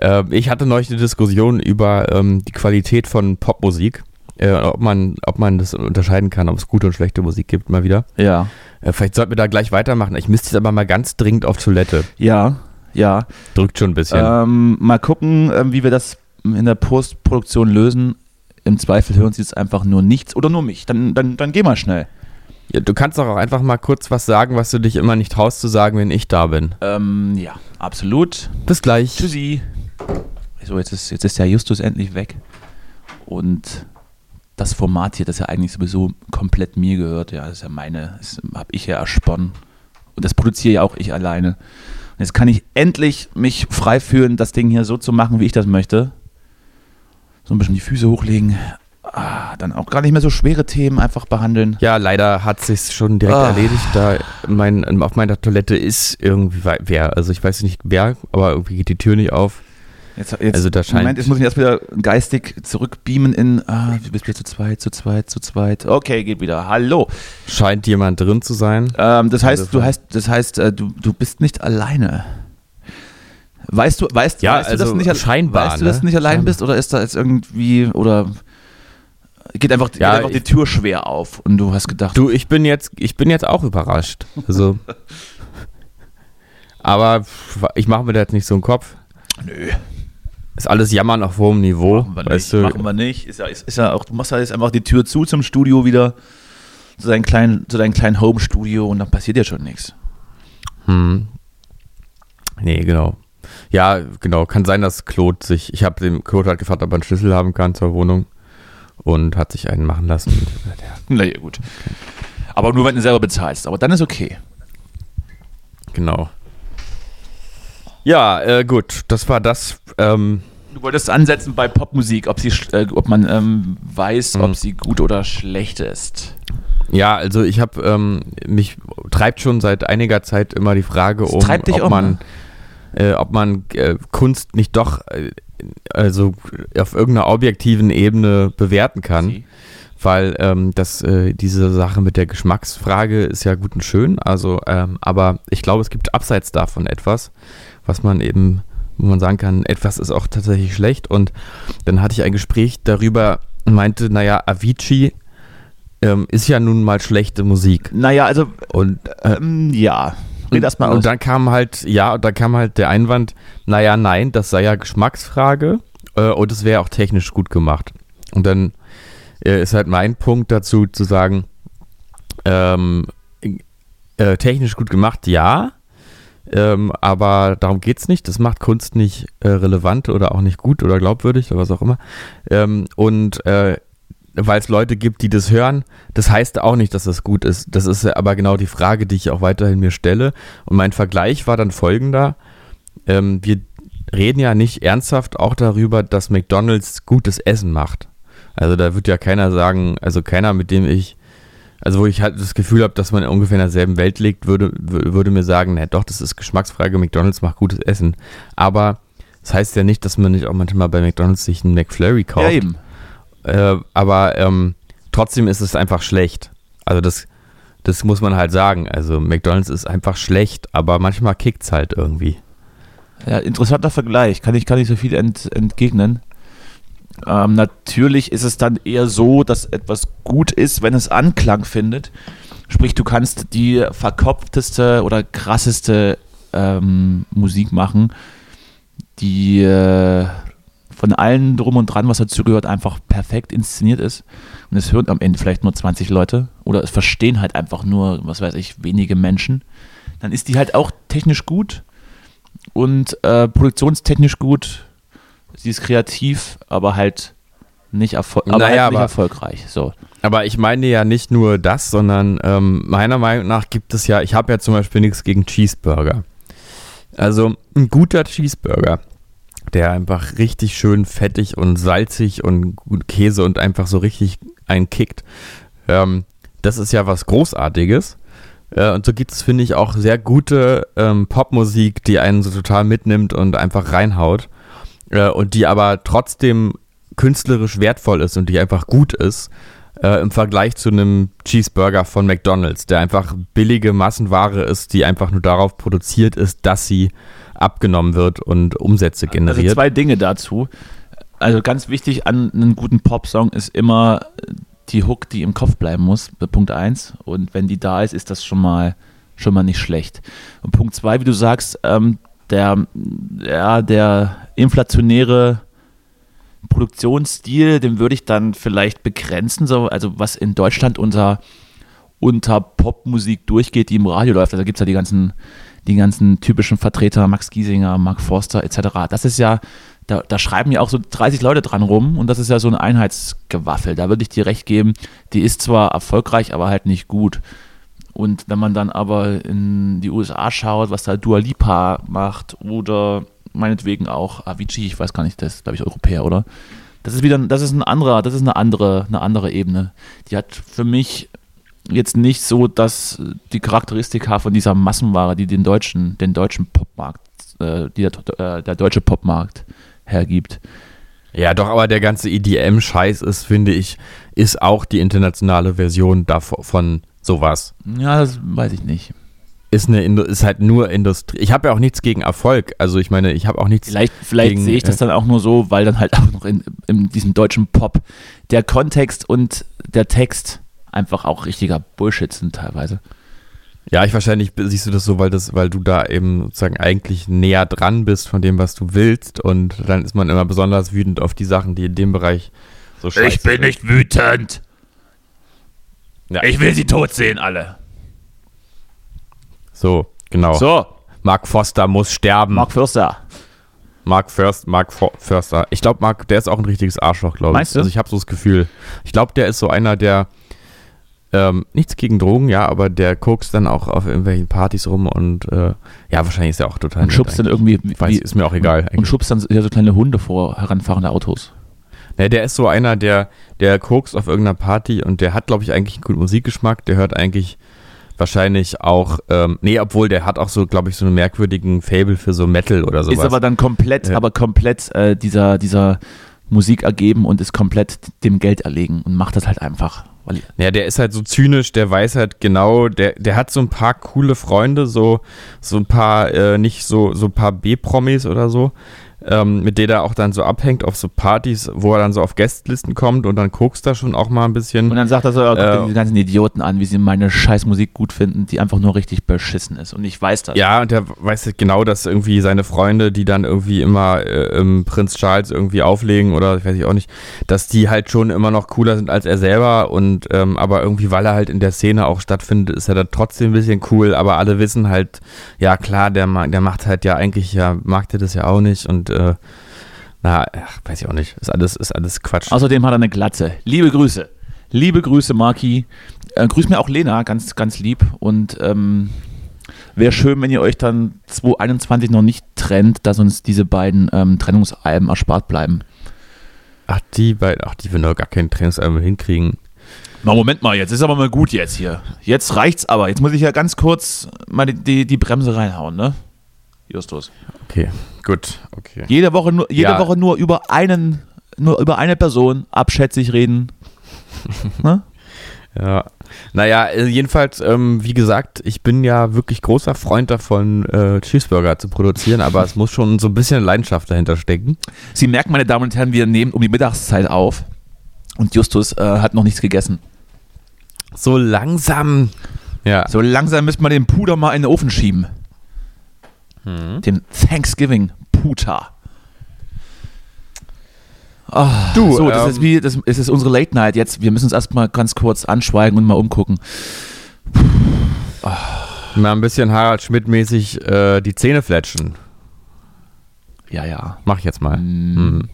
Ähm, ich hatte neulich eine Diskussion über ähm, die Qualität von Popmusik, äh, ob, man, ob man das unterscheiden kann, ob es gute und schlechte Musik gibt, mal wieder. Ja. Äh, vielleicht sollten wir da gleich weitermachen. Ich müsste jetzt aber mal ganz dringend auf Toilette. Ja, ja. Drückt schon ein bisschen. Ähm, mal gucken, ähm, wie wir das in der Postproduktion lösen. Im Zweifel hören sie jetzt einfach nur nichts oder nur mich. Dann, dann, dann geh mal schnell. Ja, du kannst doch auch einfach mal kurz was sagen, was du dich immer nicht traust zu sagen, wenn ich da bin. Ähm, ja, absolut. Bis gleich. Tschüssi. So, jetzt ist, jetzt ist der Justus endlich weg. Und das Format hier, das ja eigentlich sowieso komplett mir gehört, ja, das ist ja meine, das habe ich ja ersponnen. Und das produziere ja auch ich alleine. Und jetzt kann ich endlich mich frei fühlen, das Ding hier so zu machen, wie ich das möchte. So ein bisschen die Füße hochlegen. Ah, dann auch gar nicht mehr so schwere Themen einfach behandeln. Ja, leider hat sich schon direkt Ah. erledigt, da mein, auf meiner Toilette ist irgendwie wer. Also ich weiß nicht wer, aber irgendwie geht die Tür nicht auf. Jetzt, jetzt, Also da scheint- Moment, jetzt muss ich erst wieder geistig zurückbeamen in, ah, du bist wieder zu zweit, zu zweit, zu zweit. Okay, geht wieder. Hallo. Scheint jemand drin zu sein. Ähm, das heißt, Also du heißt, das heißt, äh, du, du bist nicht alleine. Weißt du, weißt, Ja, weißt du also das nicht, scheinbar, weißt du, dass du ne? nicht allein Scheinbar. bist oder ist da jetzt irgendwie oder geht einfach, Ja, geht einfach die ich- Tür schwer auf und du hast gedacht, Du, ich bin jetzt, ich bin jetzt auch überrascht. Also. <laughs> aber ich mache mir da jetzt nicht so einen Kopf. nö, Ist alles Jammern auf hohem Niveau. machen wir weißt nicht, du? machen wir nicht. Ist ja, ist, ist ja auch, du machst ja jetzt einfach die Tür zu zum Studio wieder, zu deinem kleinen, zu deinem kleinen Home-Studio und dann passiert ja schon nichts. Hm. Nee, genau. Ja, genau. Kann sein, dass Claude sich. Ich habe dem Claude halt gefragt, ob er einen Schlüssel haben kann zur Wohnung. Und hat sich einen machen lassen. Und <laughs> ja, Na ja, gut. Aber nur, wenn du selber bezahlst. Aber dann ist okay. genau. Ja, äh, gut. Das war das. Ähm, Du wolltest ansetzen bei Popmusik, ob, sie, äh, ob man ähm, weiß, Mhm. ob sie gut oder schlecht ist. ja, also ich habe ähm, mich treibt schon seit einiger Zeit immer die Frage um, ob auch, man, äh, ob man äh, Kunst nicht doch äh, also auf irgendeiner objektiven Ebene bewerten kann. Sie. weil ähm, das, äh, diese Sache mit der Geschmacksfrage ist ja gut und schön, also, ähm, aber ich glaube, es gibt abseits davon etwas, was man eben, wo man sagen kann, etwas ist auch tatsächlich schlecht und dann hatte ich ein Gespräch darüber und meinte, naja, Avicii ähm, ist ja nun mal schlechte Musik Naja, also, und äh, ähm, ja. Red erst mal und aus. dann kam halt, ja, und dann kam halt der Einwand, naja, nein, das sei ja Geschmacksfrage äh, und es wäre auch technisch gut gemacht. Und dann äh, ist halt mein Punkt dazu zu sagen, ähm, äh, technisch gut gemacht, ja. Ähm, aber darum geht es nicht. Das macht Kunst nicht äh, relevant oder auch nicht gut oder glaubwürdig oder was auch immer. Ähm, und äh, weil es Leute gibt, die das hören, das heißt auch nicht, dass das gut ist. Das ist aber genau die Frage, die ich auch weiterhin mir stelle. Und mein Vergleich war dann folgender. Ähm, wir reden ja nicht ernsthaft auch darüber, dass McDonald's gutes Essen macht. Also da wird ja keiner sagen, also keiner, mit dem ich, also wo ich halt das Gefühl habe, dass man ungefähr in derselben Welt liegt, würde, würde mir sagen, na doch, das ist Geschmacksfrage, McDonald's macht gutes Essen. Aber das heißt ja nicht, dass man nicht auch manchmal bei McDonald's sich einen McFlurry kauft. Ja, eben. Äh, aber ähm, trotzdem ist es einfach schlecht. Also das, das muss man halt sagen. Also McDonald's ist einfach schlecht, aber manchmal kickt es halt irgendwie. Ja, interessanter Vergleich. Kann ich, kann ich so viel ent, entgegnen. Ähm, natürlich ist es dann eher so, dass etwas gut ist, wenn es Anklang findet. Sprich, du kannst die verkopfteste oder krasseste ähm, Musik machen, die äh, von allen drum und dran, was dazugehört, einfach perfekt inszeniert ist. Und es hören am Ende vielleicht nur 20 Leute oder es verstehen halt einfach nur, was weiß ich, wenige Menschen. Dann ist die halt auch technisch gut und äh, produktionstechnisch gut sie ist kreativ, aber halt nicht, erfol aber naja, halt nicht aber, erfolgreich. So. Aber ich meine ja nicht nur das, sondern ähm, meiner Meinung nach gibt es ja, ich habe ja zum Beispiel nichts gegen Cheeseburger. Also ein guter Cheeseburger, der einfach richtig schön fettig und salzig und gut Käse und einfach so richtig einkickt. Ähm, das ist ja was Großartiges. Äh, und so gibt es, finde ich, auch sehr gute ähm, Popmusik, die einen so total mitnimmt und einfach reinhaut äh, und die aber trotzdem künstlerisch wertvoll ist und die einfach gut ist, äh, im Vergleich zu einem Cheeseburger von McDonald's, der einfach billige Massenware ist, die einfach nur darauf produziert ist, dass sie abgenommen wird und Umsätze also generiert. Also zwei Dinge dazu. Also ganz wichtig an einem guten Popsong ist immer die Hook, die im Kopf bleiben muss, Punkt 1. Und wenn die da ist, ist das schon mal, schon mal nicht schlecht. Und Punkt 2, wie du sagst, ähm, der, ja, der inflationäre Produktionsstil, den würde ich dann vielleicht begrenzen, so, also was in Deutschland unter, unter Popmusik durchgeht, die im Radio läuft. Also gibt es ja die ganzen, die ganzen typischen Vertreter, Max Giesinger, Mark Forster etc. Das ist ja, da, da, schreiben ja auch so 30 Leute dran rum und das ist ja so ein Einheitsgewaffel. Da würde ich dir recht geben, die ist zwar erfolgreich, aber halt nicht gut. Und wenn man dann aber in die USA schaut, was da Dua Lipa macht oder meinetwegen auch Avicii, ich weiß gar nicht, das ist glaube ich Europäer, oder? Das ist wieder, das ist ein anderer, das ist eine andere, eine andere Ebene. Die hat für mich jetzt nicht so, dass die Charakteristika von dieser Massenware, die den deutschen, den deutschen Popmarkt, äh, die der, äh, der deutsche Popmarkt hergibt. Ja, doch, aber der ganze EDM-Scheiß ist, finde ich, ist auch die internationale Version davon sowas. Ja, das weiß ich nicht. Ist, eine, ist halt nur Industrie. Ich habe ja auch nichts gegen Erfolg. Also ich meine, ich habe auch nichts Vielleicht, vielleicht gegen, sehe ich das äh, dann auch nur so, weil dann halt <laughs> auch noch in, in diesem deutschen Pop der Kontext und der Text einfach auch richtiger Bullshit sind teilweise. Ja, ich wahrscheinlich siehst du das so, weil das, weil du da eben sozusagen eigentlich näher dran bist von dem, was du willst und dann ist man immer besonders wütend auf die Sachen, die in dem Bereich so scheiße Ich bin sind. nicht wütend. Ja. Ich will sie tot sehen, alle. So, genau. So. Mark Foster muss sterben. Mark Förster. Mark First, Mark Förster. Ich glaube, Mark, der ist auch ein richtiges Arschloch, glaube ich. Meinst du? Also ich habe so das Gefühl. Ich glaube, der ist so einer, der ähm, nichts gegen Drogen, ja, aber der kokst dann auch auf irgendwelchen Partys rum und äh, ja, wahrscheinlich ist er auch total. Und schubst dann irgendwie. Weiß, ist mir auch egal. Und, und schubst dann ja so kleine Hunde vor heranfahrende Autos. Ne, der ist so einer, der, der kokst auf irgendeiner Party und der hat, glaube ich, eigentlich einen guten Musikgeschmack. Der hört eigentlich wahrscheinlich auch, ähm, nee, obwohl der hat auch so, glaube ich, so einen merkwürdigen Fable für so Metal oder sowas. Ist aber dann komplett, ja. aber komplett äh, dieser, dieser Musik ergeben und ist komplett dem Geld erlegen und macht das halt einfach. Ja, der ist halt so zynisch, der weiß halt genau, der, der hat so ein paar coole Freunde, so, so ein paar, äh, nicht so, so ein paar B-Promis oder so, ähm, mit der er auch dann so abhängt auf so Partys, wo er dann so auf Gästlisten kommt und dann guckst da schon auch mal ein bisschen. Und dann sagt er so, oh, Äh, die ganzen Idioten an, wie sie meine scheiß Musik gut finden, die einfach nur richtig beschissen ist. Und ich weiß das. Ja, und der weiß halt genau, dass irgendwie seine Freunde, die dann irgendwie immer äh, im Prinz Charles irgendwie auflegen oder ich weiß ich auch nicht, dass die halt schon immer noch cooler sind als er selber und ähm, aber irgendwie, weil er halt in der Szene auch stattfindet, ist er da trotzdem ein bisschen cool, aber alle wissen halt, ja klar, der, der macht halt ja eigentlich, ja, mag der das ja auch nicht und äh, na, ach, weiß ich auch nicht, ist alles, ist alles Quatsch. Außerdem hat er eine Glatze. Liebe Grüße. Liebe Grüße, Marki. Äh, grüß mir auch Lena, ganz, ganz lieb. Und ähm, wäre schön, wenn ihr euch dann 2021 noch nicht trennt, dass uns diese beiden ähm, Trennungsalben erspart bleiben. Ach, die beiden, ach, die wir noch gar keinen Trainingsalbum hinkriegen. Na, Moment mal, jetzt ist aber mal gut jetzt hier. Jetzt reicht's aber. Jetzt muss ich ja ganz kurz mal die, die, die Bremse reinhauen, ne? Justus. Okay, gut, okay. Jede Woche nur, jede Ja. Woche nur über einen, nur über eine Person abschätzig reden. <laughs> ne? Ja, naja, äh, jedenfalls, ähm, wie gesagt, ich bin ja wirklich großer Freund davon, äh, Cheeseburger zu produzieren, aber es muss schon so ein bisschen Leidenschaft dahinter stecken. Sie merken, meine Damen und Herren, wir nehmen um die Mittagszeit auf und Justus äh, hat noch nichts gegessen. So langsam. Ja, So langsam müssen wir den Puder mal in den Ofen schieben. Den Thanksgiving Puter. Ah, Du, so, das ähm, ist wie, das, es ist unsere Late Night jetzt. Wir müssen uns erstmal ganz kurz anschweigen und mal umgucken. mal ein bisschen Harald Schmidt-mäßig äh, die Zähne fletschen. Ja, ja. Mach ich jetzt mal. Mhm.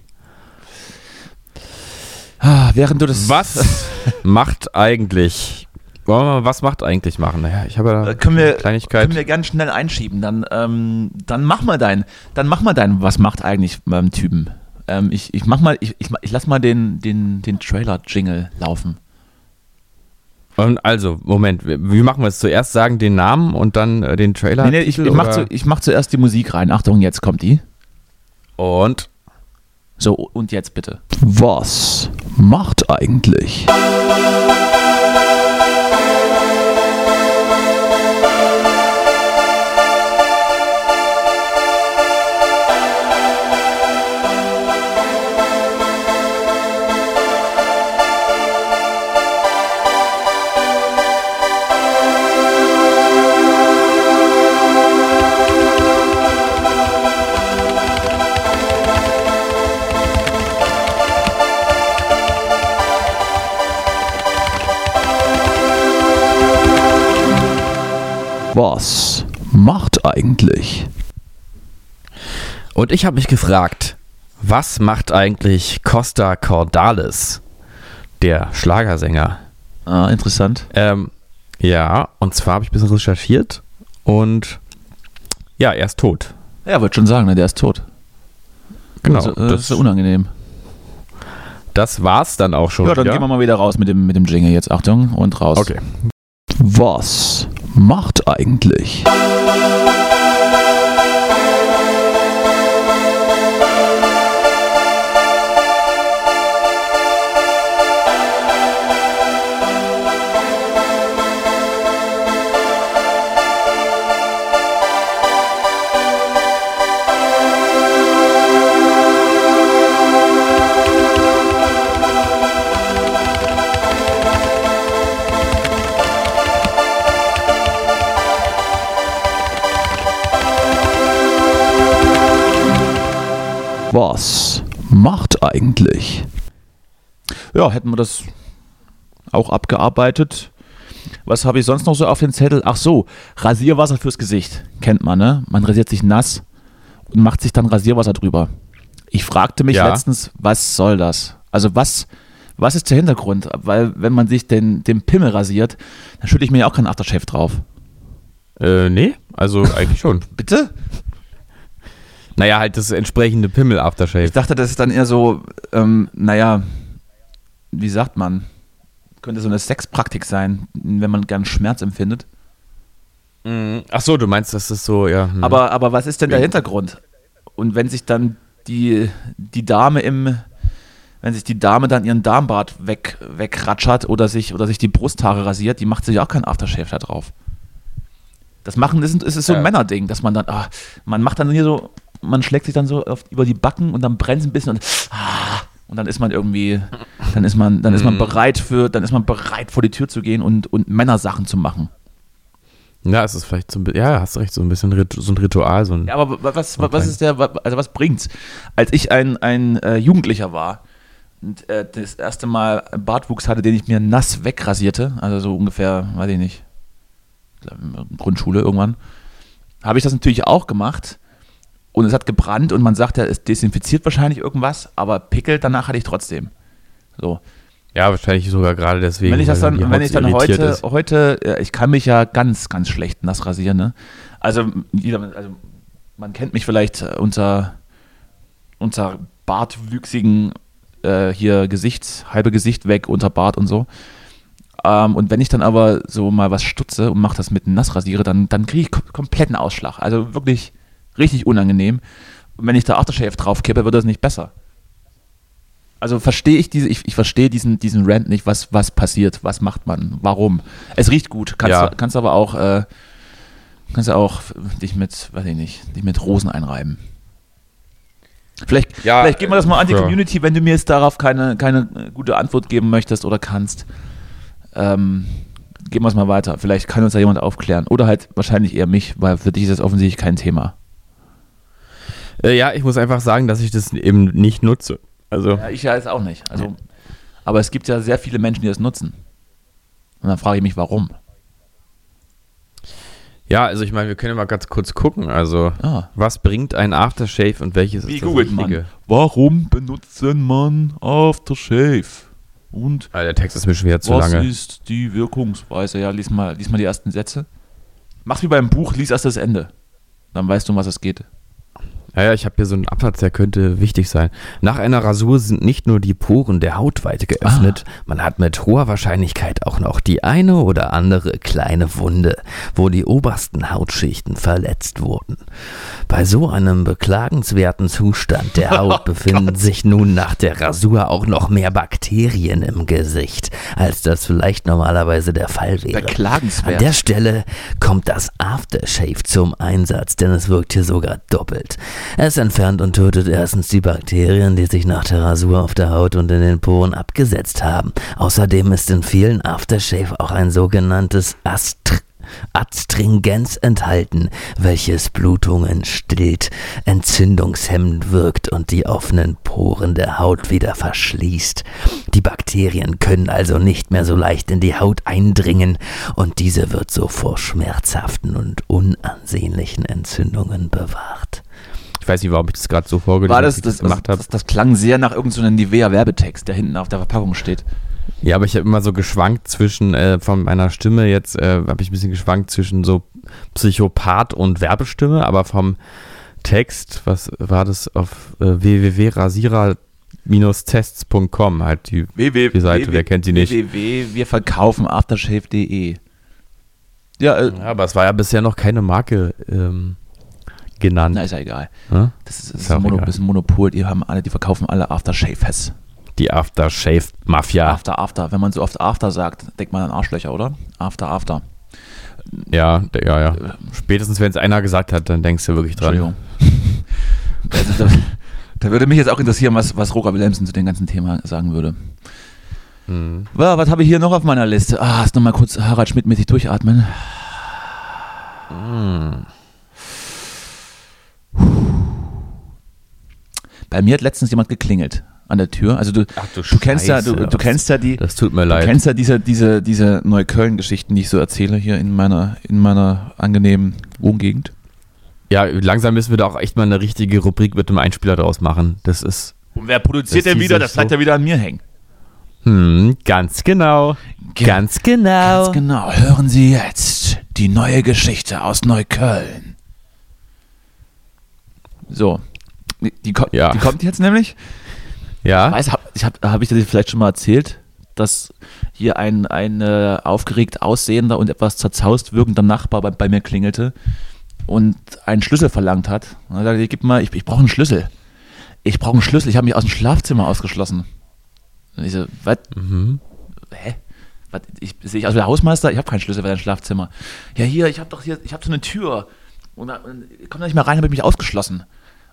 Ah, während du das. Was <laughs> macht eigentlich, wollen wir mal, was macht eigentlich machen? Naja, ich habe ja Äh, können wir, Kleinigkeit. können wir ganz schnell einschieben. Dann, ähm, dann mach mal dein, dann mach mal dein, was macht eigentlich beim Typen. Ähm, ich, ich mach mal, ich, ich, ich lass mal den, den, den Trailer-Jingle laufen. Und also, Moment, wie wie machen wir es? Zuerst sagen den Namen und dann äh, den Trailer? Nee, nee, ich, ich, mach zu, ich mach zuerst die Musik rein. Achtung, jetzt kommt die. und So, und jetzt bitte. Was macht eigentlich? Was macht eigentlich? Und ich habe mich gefragt, was macht eigentlich Costa Cordalis, der Schlagersänger? Ah, interessant. Ähm, ja, und zwar habe ich ein bisschen recherchiert und ja, er ist tot. Ja, wollte schon sagen, ne, der ist tot. Genau. Also, äh, das das, ist ja unangenehm. das war's dann auch schon. Ja, dann wieder. gehen wir mal wieder raus mit dem, mit dem Jingle jetzt. Achtung und raus. Okay. Was macht eigentlich? Was macht eigentlich? Ja, hätten wir das auch abgearbeitet. Was habe ich sonst noch so auf den Zettel? Ach so, Rasierwasser fürs Gesicht. Kennt man, ne? Man rasiert sich nass und macht sich dann Rasierwasser drüber. Ich fragte mich Ja. letztens, was soll das? Also was, was ist der Hintergrund? Weil wenn man sich den, den Pimmel rasiert, dann schütte ich mir ja auch keinen Aftershave drauf. Äh, nee, also eigentlich schon. Bitte? Naja, halt das entsprechende Pimmel-Aftershave. Ich dachte, das ist dann eher so, ähm, naja, wie sagt man? Könnte so eine Sexpraktik sein, wenn man gern Schmerz empfindet. Ach so, du meinst, das ist so, ja. hm. Aber, aber was ist denn der Hintergrund? Und wenn sich dann die, die Dame im, wenn sich die Dame dann ihren Darmbart weg, wegratschert oder sich, oder sich die Brusthaare rasiert, die macht sich auch kein Aftershave da drauf. Das machen, das ist, ist so ein Ja. Männerding, dass man dann, ah, man macht dann hier so, man schlägt sich dann so auf, über die Backen und dann brennt es ein bisschen und, ah, und dann ist man irgendwie, dann ist man, dann ist man Mhm. bereit für, dann ist man bereit vor die Tür zu gehen und, und Männersachen zu machen. Ja, es ist vielleicht so ein bisschen, ja, hast recht, so ein bisschen so ein Ritual, so ein, Ja, aber wa- was, wa- was Okay. ist der, also was bringt's? Als ich ein, ein äh, Jugendlicher war und äh, das erste Mal Bartwuchs hatte, den ich mir nass wegrasierte, also so ungefähr, weiß ich nicht, Grundschule irgendwann, habe ich das natürlich auch gemacht und es hat gebrannt und man sagt ja, es desinfiziert wahrscheinlich irgendwas, aber Pickel danach hatte ich trotzdem. So. ja, wahrscheinlich sogar gerade deswegen. Wenn ich das dann, wenn ich dann heute, ist. heute, äh, ich kann mich ja ganz, ganz schlecht nass rasieren, ne? Also, jeder, also man kennt mich vielleicht äh, unter, unter bartwüchsigen äh, hier Gesicht, halbe Gesicht weg, unter Bart und so. Ähm, und wenn ich dann aber so mal was stutze und mache das mit einem Nassrasiere, dann, dann kriege ich kom kompletten Ausschlag. Also wirklich richtig unangenehm. Und wenn ich da Aftershave drauf kippe, wird das nicht besser. Also verstehe ich diese, ich, ich verstehe diesen, diesen Rant nicht, was, was passiert, was macht man, warum. Es riecht gut, kannst, Ja. du- kannst aber auch, äh, kannst auch dich mit, weiß ich nicht, dich mit Rosen einreiben. Vielleicht, Ja, vielleicht geben wir das mal an die ja. Community, wenn du mir jetzt darauf keine, keine gute Antwort geben möchtest oder kannst. Ähm, geben wir es mal weiter. Vielleicht kann uns da jemand aufklären. Oder halt wahrscheinlich eher mich, weil für dich ist das offensichtlich kein Thema. Äh, ja, ich muss einfach sagen, dass ich das eben nicht nutze. Also, Ja, ich ja jetzt auch nicht. Also, aber es gibt ja sehr viele Menschen, die das nutzen. Und dann frage ich mich, warum. ja, also ich meine, wir können mal ganz kurz gucken. Also, Ah. was bringt ein Aftershave und welches Wie ist das googelt man? Warum benutzen man Aftershave? Und Ah, der Text ist mir schon wieder zu was lange. ist die Wirkungsweise? Ja, lies mal, lies mal die ersten Sätze. Mach's wie beim Buch, lies erst das Ende. Dann weißt du, um was es geht. Ja, ja, ich habe hier so einen Absatz, der könnte wichtig sein. Nach einer Rasur sind nicht nur die Poren der Hautweite geöffnet, man hat mit hoher Wahrscheinlichkeit auch noch die eine oder andere kleine Wunde, wo die obersten Hautschichten verletzt wurden. Bei so einem beklagenswerten Zustand der <laughs> Haut befinden sich nun nach der Rasur auch noch mehr Bakterien im Gesicht, als das vielleicht normalerweise der Fall wäre. Beklagenswert. An der Stelle kommt das Aftershave zum Einsatz, denn es wirkt hier sogar doppelt. Es entfernt und tötet erstens die Bakterien, die sich nach der Rasur auf der Haut und in den Poren abgesetzt haben. Außerdem ist in vielen Aftershave auch ein sogenanntes Astr Adstringenz enthalten, welches Blutungen stillt, entzündungshemmend wirkt und die offenen Poren der Haut wieder verschließt. Die Bakterien können also nicht mehr so leicht in die Haut eindringen und diese wird so vor schmerzhaften und unansehnlichen Entzündungen bewahrt. Ich weiß nicht, warum ich das gerade so vorgelesen War das, das, gemacht das, habe. das, das klang sehr nach irgendeinem Nivea-Werbetext, der hinten auf der Verpackung steht. Ja, aber ich habe immer so geschwankt zwischen, äh, von meiner Stimme jetzt, äh, habe ich ein bisschen geschwankt zwischen so Psychopath und Werbestimme, aber vom Text, was war das auf äh, www.rasierer-tests.com, halt die, die Seite, wer kennt sie nicht. www, wir verkaufen aftershave.de. Ja, äh, Ja, aber es war ja bisher noch keine Marke ähm, genannt. na, ist ja egal. ne? Das ist, das Ist ist, ein, Mono, egal. ist ein Monopol, die haben alle, die verkaufen alle Aftershaves. Die Aftershave-Mafia. After, after. Wenn man so oft After sagt, denkt man an Arschlöcher, oder? After, after. Ja, ja, ja. Spätestens, wenn es einer gesagt hat, dann denkst du wirklich dran. Entschuldigung. da, würde mich jetzt auch interessieren, was, was Roger Willemsen zu dem ganzen Thema sagen würde. Mhm. Ja, was habe ich hier noch auf meiner Liste? Ah, ist nochmal kurz Harald Schmidt-mäßig durchatmen. Bei mir hat letztens jemand geklingelt an der Tür. Also du, Ach du du kennst ja, du, du kennst ja die, Das tut mir du leid. kennst ja diese, diese, diese Neukölln-Geschichten, die ich so erzähle hier in meiner, in meiner angenehmen Wohngegend. Ja, langsam müssen wir da auch echt mal eine richtige Rubrik mit einem Einspieler draus machen. Das ist, Und wer produziert denn wieder? Das bleibt so. ja wieder an mir hängen. hm, ganz genau. Ge- ganz genau. Ganz genau. Hören Sie jetzt die neue Geschichte aus Neukölln. So. Die, die, ko- Ja. die kommt jetzt nämlich. Ja, Weiß, hab, ich habe hab ich dir vielleicht schon mal erzählt, dass hier ein, ein äh, aufgeregt aussehender und etwas zerzaust wirkender Nachbar bei, bei mir klingelte und einen Schlüssel verlangt hat. Und er sagte, gib mal, ich, ich brauche einen Schlüssel. Ich brauche einen Schlüssel. Ich habe mich aus dem Schlafzimmer ausgeschlossen. Und ich so, was? mhm. hä? Was, ich, sehe ich aus wie der Hausmeister? Ich habe keinen Schlüssel für dein Schlafzimmer. Ja, hier, ich habe doch hier, ich habe so eine Tür. Und, da- und ich da nicht mehr rein, habe ich mich ausgeschlossen.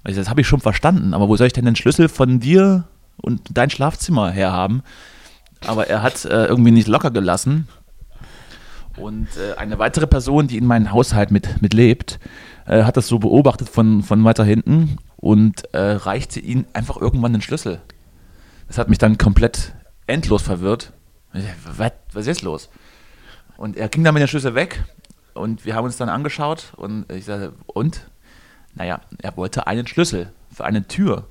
Ich das habe ich schon verstanden, aber wo soll ich denn den Schlüssel von dir und dein Schlafzimmer herhaben? Aber er hat äh, irgendwie nicht locker gelassen. Und äh, eine weitere Person, die in meinem Haushalt mit, mit äh, hat das so beobachtet von, von weiter hinten und äh, reichte ihm einfach irgendwann den Schlüssel. Das hat mich dann komplett endlos verwirrt. Was, was ist los? Und er ging dann mit der Schlüssel weg und wir haben uns dann angeschaut und ich sagte, und? Naja, er wollte einen Schlüssel für eine Tür,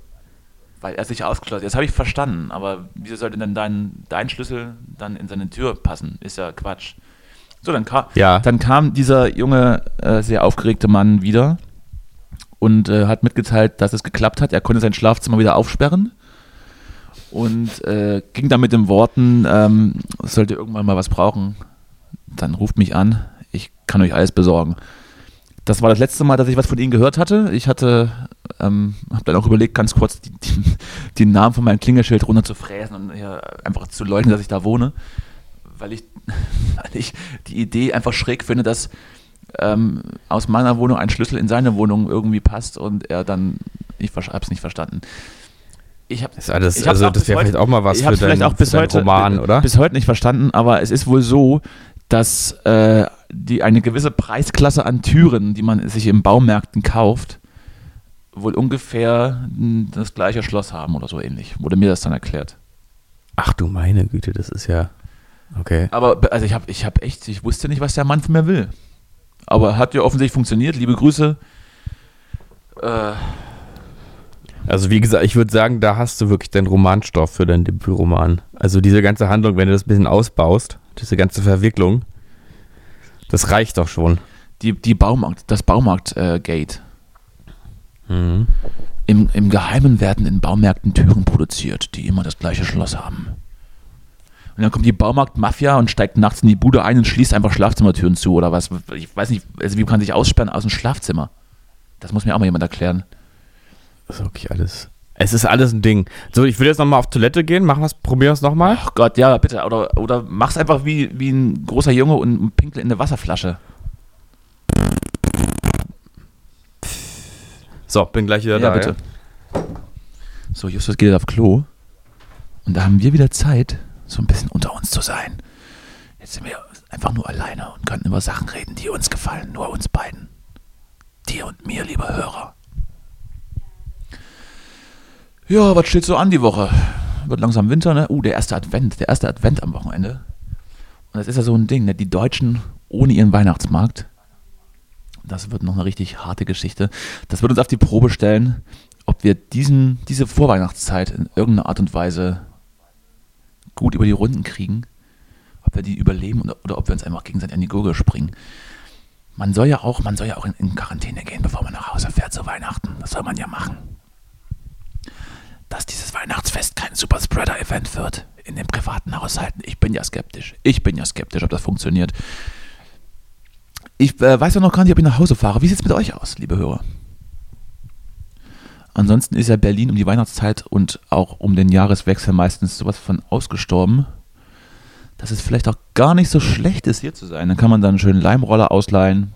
weil er sich ausgeschlossen hat. Das habe ich verstanden, aber wieso sollte denn dein, dein Schlüssel dann in seine Tür passen? Ist ja Quatsch. So, dann, ka Ja. dann kam dieser junge, äh, sehr aufgeregte Mann wieder und äh, hat mitgeteilt, dass es geklappt hat. Er konnte sein Schlafzimmer wieder aufsperren und äh, ging dann mit den Worten, ähm, sollte irgendwann mal was brauchen, dann ruft mich an, ich kann euch alles besorgen. Das war das letzte Mal, dass ich was von ihnen gehört hatte. Ich hatte, ähm, habe dann auch überlegt, ganz kurz die, die, den Namen von meinem Klingelschild runter zu fräsen und hier einfach zu leugnen, dass ich da wohne, weil ich, <laughs> weil ich die Idee einfach schräg finde, dass ähm, aus meiner Wohnung ein Schlüssel in seine Wohnung irgendwie passt und er dann, ich habe es nicht verstanden. Ich habe Das alles, ich also das wäre vielleicht auch mal was für deinen für deinen heute, Roman, oder? Bis heute nicht verstanden, aber es ist wohl so, dass äh, die eine gewisse Preisklasse an Türen, die man sich in Baumärkten kauft, wohl ungefähr das gleiche Schloss haben oder so ähnlich. Wurde mir das dann erklärt. Ach du meine Güte, das ist ja. Okay. Aber be- also ich habe ich hab echt, ich wusste nicht, was der Mann von mir will. Aber hat ja offensichtlich funktioniert. Liebe Grüße. Äh, Also wie gesagt, ich würde sagen, da hast du wirklich deinen Romanstoff für deinen Debütroman. Also diese ganze Handlung, wenn du das ein bisschen ausbaust, diese ganze Verwicklung, das reicht doch schon. die, die Baumarkt, das Baumarkt-Gate. Mhm. Im, Im Geheimen werden in Baumärkten Türen produziert, die immer das gleiche Schloss haben. Und dann kommt die Baumarkt-Mafia und steigt nachts in die Bude ein und schließt einfach Schlafzimmertüren zu oder was. Ich weiß nicht, also wie kann man sich aussperren aus dem Schlafzimmer? Das muss mir auch mal jemand erklären. Das ist wirklich alles. Es ist alles ein Ding. So, ich will jetzt nochmal auf Toilette gehen. Machen wir es, probieren wir es nochmal. Ach Gott, ja, bitte. Oder, oder mach's einfach wie, wie ein großer Junge und pinkel in eine Wasserflasche. So, bin gleich wieder Ja, da. bitte. So, Justus geht jetzt auf Klo. Und da haben wir wieder Zeit, so ein bisschen unter uns zu sein. Jetzt sind wir einfach nur alleine und können über Sachen reden, die uns gefallen. Nur uns beiden. Dir und mir, liebe Hörer. Ja, was steht so an die Woche? Wird langsam Winter, ne? Uh, der erste Advent. Der erste Advent am Wochenende. Und das ist ja so ein Ding, ne? Die Deutschen ohne ihren Weihnachtsmarkt. Das wird noch eine richtig harte Geschichte. Das wird uns auf die Probe stellen, ob wir diesen, diese Vorweihnachtszeit in irgendeiner Art und Weise gut über die Runden kriegen, ob wir die überleben oder, oder ob wir uns einfach gegenseitig an die Gurgel springen. Man soll ja auch, man soll ja auch in, in Quarantäne gehen, bevor man nach Hause fährt zu Weihnachten. Das soll man ja machen. Dass dieses Weihnachtsfest kein Superspreader-Event wird in den privaten Haushalten. Ich bin ja skeptisch. Ich bin ja skeptisch, ob das funktioniert. Ich äh, weiß ja noch gar nicht, ob ich nach Hause fahre. Wie sieht es mit euch aus, liebe Hörer? Ansonsten ist ja Berlin um die Weihnachtszeit und auch um den Jahreswechsel meistens sowas von ausgestorben, dass es vielleicht auch gar nicht so schlecht ist, hier zu sein. Dann kann man dann einen schönen Leimroller ausleihen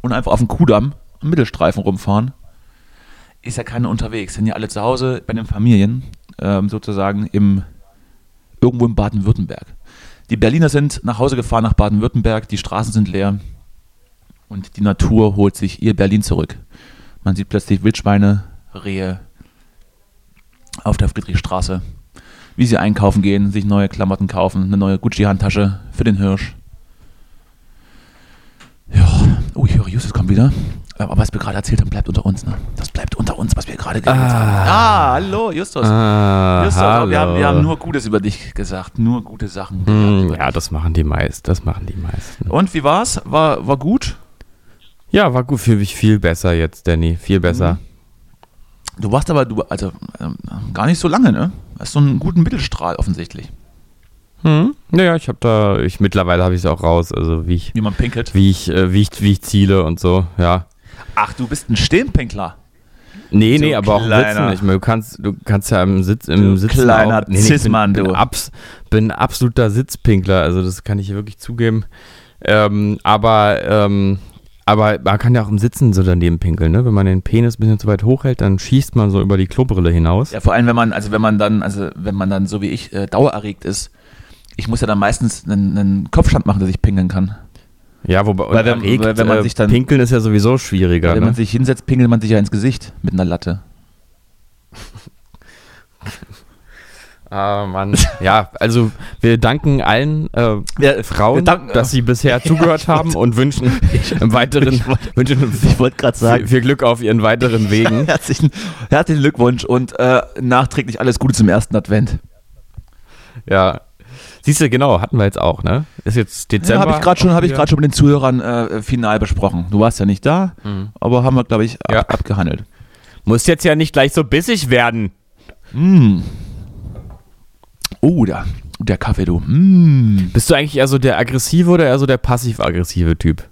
und einfach auf dem Kudamm am Mittelstreifen rumfahren. Ist ja keiner unterwegs, sind ja alle zu Hause bei den Familien, ähm, sozusagen im, irgendwo in Baden-Württemberg. Die Berliner sind nach Hause gefahren nach Baden-Württemberg, die Straßen sind leer und die Natur holt sich ihr Berlin zurück. Man sieht plötzlich Wildschweine, Rehe auf der Friedrichstraße, wie sie einkaufen gehen, sich neue Klamotten kaufen, eine neue Gucci-Handtasche für den Hirsch. Ja, oh, ich höre, Justus kommt wieder. Aber was wir gerade erzählt haben, bleibt unter uns. Ne? Das bleibt unter uns, was wir gerade geredet haben. Ah, hallo, Justus. Ah, Justus, hallo. wir haben, wir haben nur Gutes über dich gesagt, nur gute Sachen. Über ja, das machen die meisten. Das machen die meisten. Und wie war's? War, war gut? Ja, war gut für mich viel besser jetzt, Danny. Viel besser. Du warst aber, du, also ähm, gar nicht so lange, ne? Hast so einen guten Mittelstrahl offensichtlich. Hm? Naja, ich habe da, ich mittlerweile habe ich es auch raus, also wie ich, Wie man pinkelt. wie ich, äh, wie ich, wie ich ziele und so, ja. Ach, du bist ein Stehenpinkler. Nee, Du nee, aber auch sitzen. Ich meine, du kannst, du kannst ja im Sitz, im Du Sitzen kleiner auch, nee, nee, ich bin, du. bin, abs, bin ein absoluter Sitzpinkler, also das kann ich hier wirklich zugeben. Ähm, aber ähm, Aber man kann ja auch im Sitzen so daneben pinkeln, ne? Wenn man den Penis ein bisschen zu weit hochhält, dann schießt man so über die Klobrille hinaus. Ja, vor allem, wenn man, also wenn man dann, also wenn man dann so wie ich äh, dauererregt ist, ich muss ja dann meistens einen, einen Kopfstand machen, dass ich pinkeln kann. Ja, wobei Weil wenn- erregt, weil wenn man äh, sich dann- pinkeln ist ja sowieso schwieriger. wenn Ne? man sich hinsetzt, pinkelt man sich ja ins Gesicht mit einer Latte. <laughs> Ah, Mann. Ja, also wir danken allen äh, Ja, Frauen, danken- dass sie bisher <laughs> zugehört haben und wünschen <laughs> im weiteren wünschen uns Ich wollte gerade viel, viel Glück auf ihren weiteren Wegen. herzlichen, herzlichen Glückwunsch und äh, nachträglich alles Gute zum ersten Advent. Ja. Siehst du, genau, hatten wir jetzt auch, ne? Ist jetzt Ja, Dezember. habe ich gerade schon, habe ich Ja. gerade schon mit den Zuhörern äh, final besprochen. Du warst ja nicht da, Mhm. aber haben wir, glaube ich, ab, Ja. abgehandelt. Muss jetzt ja nicht gleich so bissig werden. Mm. Oh, der, der Kaffee, du. Mm. Bist du eigentlich eher so der aggressive oder eher so der passiv-aggressive Typ?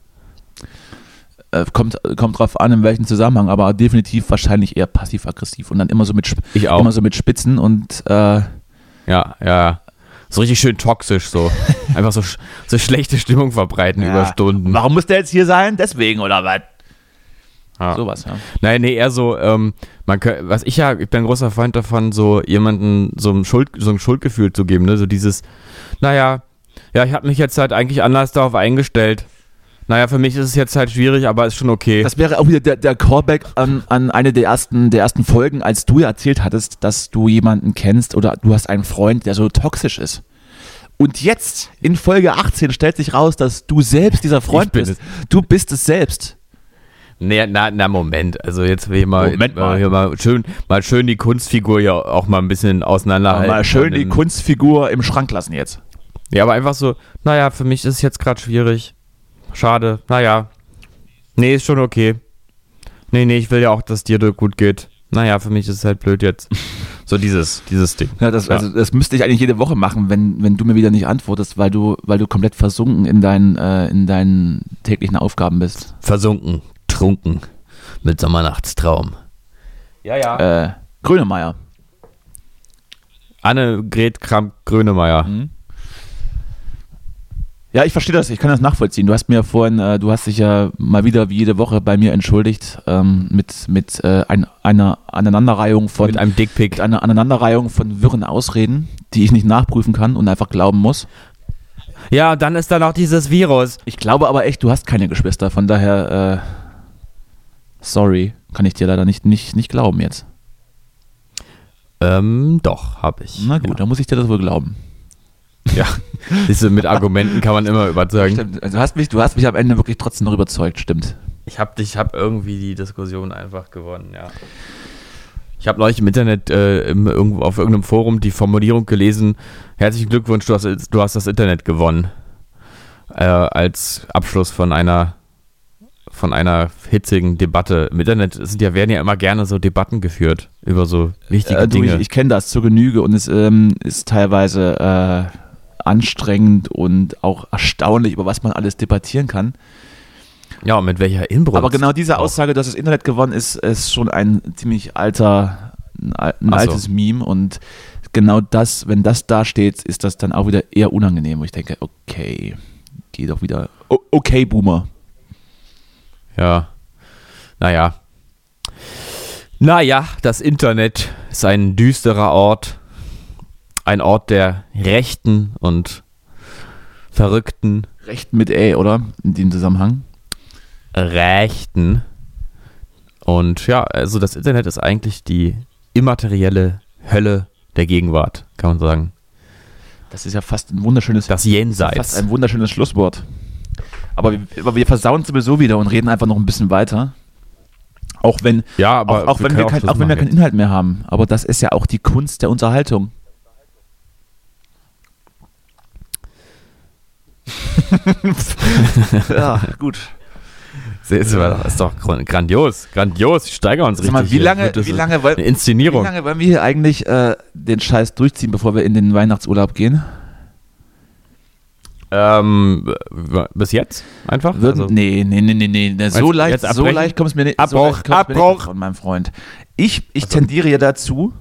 Äh, kommt, kommt drauf an, in welchem Zusammenhang, aber definitiv wahrscheinlich eher passiv-aggressiv und dann immer so mit, Sp- Ich auch. immer so mit Spitzen und äh, Ja, ja. So richtig schön toxisch so. <laughs> Einfach so, so schlechte Stimmung verbreiten über Stunden. Warum muss der jetzt hier sein? Deswegen oder was? Ja. Sowas, ja. Nein, nee, eher so, ähm, man kö- was ich ja, ich bin ein großer Freund davon, so jemanden so ein, Schuld, so ein Schuldgefühl zu geben, ne? So dieses, naja, ja, ich habe mich jetzt halt eigentlich anders darauf eingestellt. Naja, für mich ist es jetzt halt schwierig, aber ist schon okay. Das wäre auch wieder der, der Callback an, an eine der ersten, der ersten Folgen, als du ja erzählt hattest, dass du jemanden kennst oder du hast einen Freund, der so toxisch ist. Und jetzt, in Folge 18, stellt sich raus, dass du selbst dieser Freund bist. Du bist es selbst. Nee, na, na, Moment. Also jetzt will ich mal, Moment mal. Hier mal schön, mal schön die Kunstfigur ja auch mal ein bisschen auseinanderhalten. mal schön die Kunstfigur im Schrank lassen jetzt. Ja, aber einfach so, naja, für mich ist es jetzt gerade schwierig. Schade, naja. Nee, ist schon okay. Nee, nee, ich will ja auch, dass dir gut geht. Naja, für mich ist es halt blöd jetzt. <laughs> So dieses, dieses Ding. Ja, das, Ja. Also, das müsste ich eigentlich jede Woche machen, wenn, wenn du mir wieder nicht antwortest, weil du, weil du komplett versunken in deinen, äh, in deinen täglichen Aufgaben bist. Versunken, trunken, mit Sommernachtstraum. Ja, ja. Äh, Grönemeyer. Annegret Kramp-Grönemeyer. Mhm. Ja, ich verstehe das, ich kann das nachvollziehen. Du hast mir vorhin, äh, du hast dich ja mal wieder wie jede Woche bei mir entschuldigt ähm, mit, mit äh, ein, einer Aneinanderreihung von Mit einem Dickpick. mit einer Aneinanderreihung von wirren Ausreden, die ich nicht nachprüfen kann und einfach glauben muss. Ja, dann ist da noch dieses Virus. Ich glaube aber echt, du hast keine Geschwister, von daher, äh, sorry, kann ich dir leider nicht, nicht, nicht glauben jetzt. Ähm, doch, hab ich. Na gut, dann muss ich dir das wohl glauben. Ja. Siehst du, mit Argumenten kann man immer überzeugen. Stimmt, also du hast mich, du hast mich am Ende wirklich trotzdem noch überzeugt, stimmt. Ich habe ich hab irgendwie die Diskussion einfach gewonnen, ja. Ich habe neulich im Internet äh, im, irgendwo auf irgendeinem Forum die Formulierung gelesen: Herzlichen Glückwunsch, du hast, du hast das Internet gewonnen. Äh, als Abschluss von einer von einer hitzigen Debatte. Im Internet sind ja, werden ja immer gerne so Debatten geführt über so wichtige Äh, du, Dinge. ich ich kenne das zur Genüge und es ähm, ist teilweise äh, anstrengend und auch erstaunlich, über was man alles debattieren kann. ja, und mit welcher Inbrunst. Aber genau diese. Aussage, dass das Internet gewonnen ist, ist schon ein ziemlich alter, ein, al- ein Ach so. altes Meme und genau das, wenn das da steht, ist das dann auch wieder eher unangenehm, wo ich denke, okay, geh doch wieder, okay, Boomer. Ja. Naja. Naja, das Internet ist ein düsterer Ort. Ein Ort der Rechten und Verrückten. Recht mit Ä, oder? In dem Zusammenhang. Rechten. Und ja, also das Internet ist eigentlich die immaterielle Hölle der Gegenwart, kann man sagen. Das ist ja fast ein wunderschönes, Das fast Jenseits. ein wunderschönes Schlusswort. Aber wir, aber wir versauen sowieso wieder und reden einfach noch ein bisschen weiter. Auch wenn, Ja, aber auch, auch wenn, können wir, kein, auch wenn wir keinen Inhalt mehr haben. Aber das ist ja auch die Kunst der Unterhaltung. <laughs> ja, gut. jetzt. Das ist doch gran- grandios. Grandios. Ich steigere uns Sag richtig. wie lange, wie lange, wollen, Eine wie Inszenierung. lange wollen wir hier eigentlich äh, den Scheiß durchziehen, bevor wir in den Weihnachtsurlaub gehen? Ähm, bis jetzt einfach? Würden, Also- nee, nee, nee, nee, nee. So du leicht, so leicht kommt es mir nicht. Abbruch, so mir nicht Abbruch. Von meinem Freund. Ich, ich tendiere ja dazu.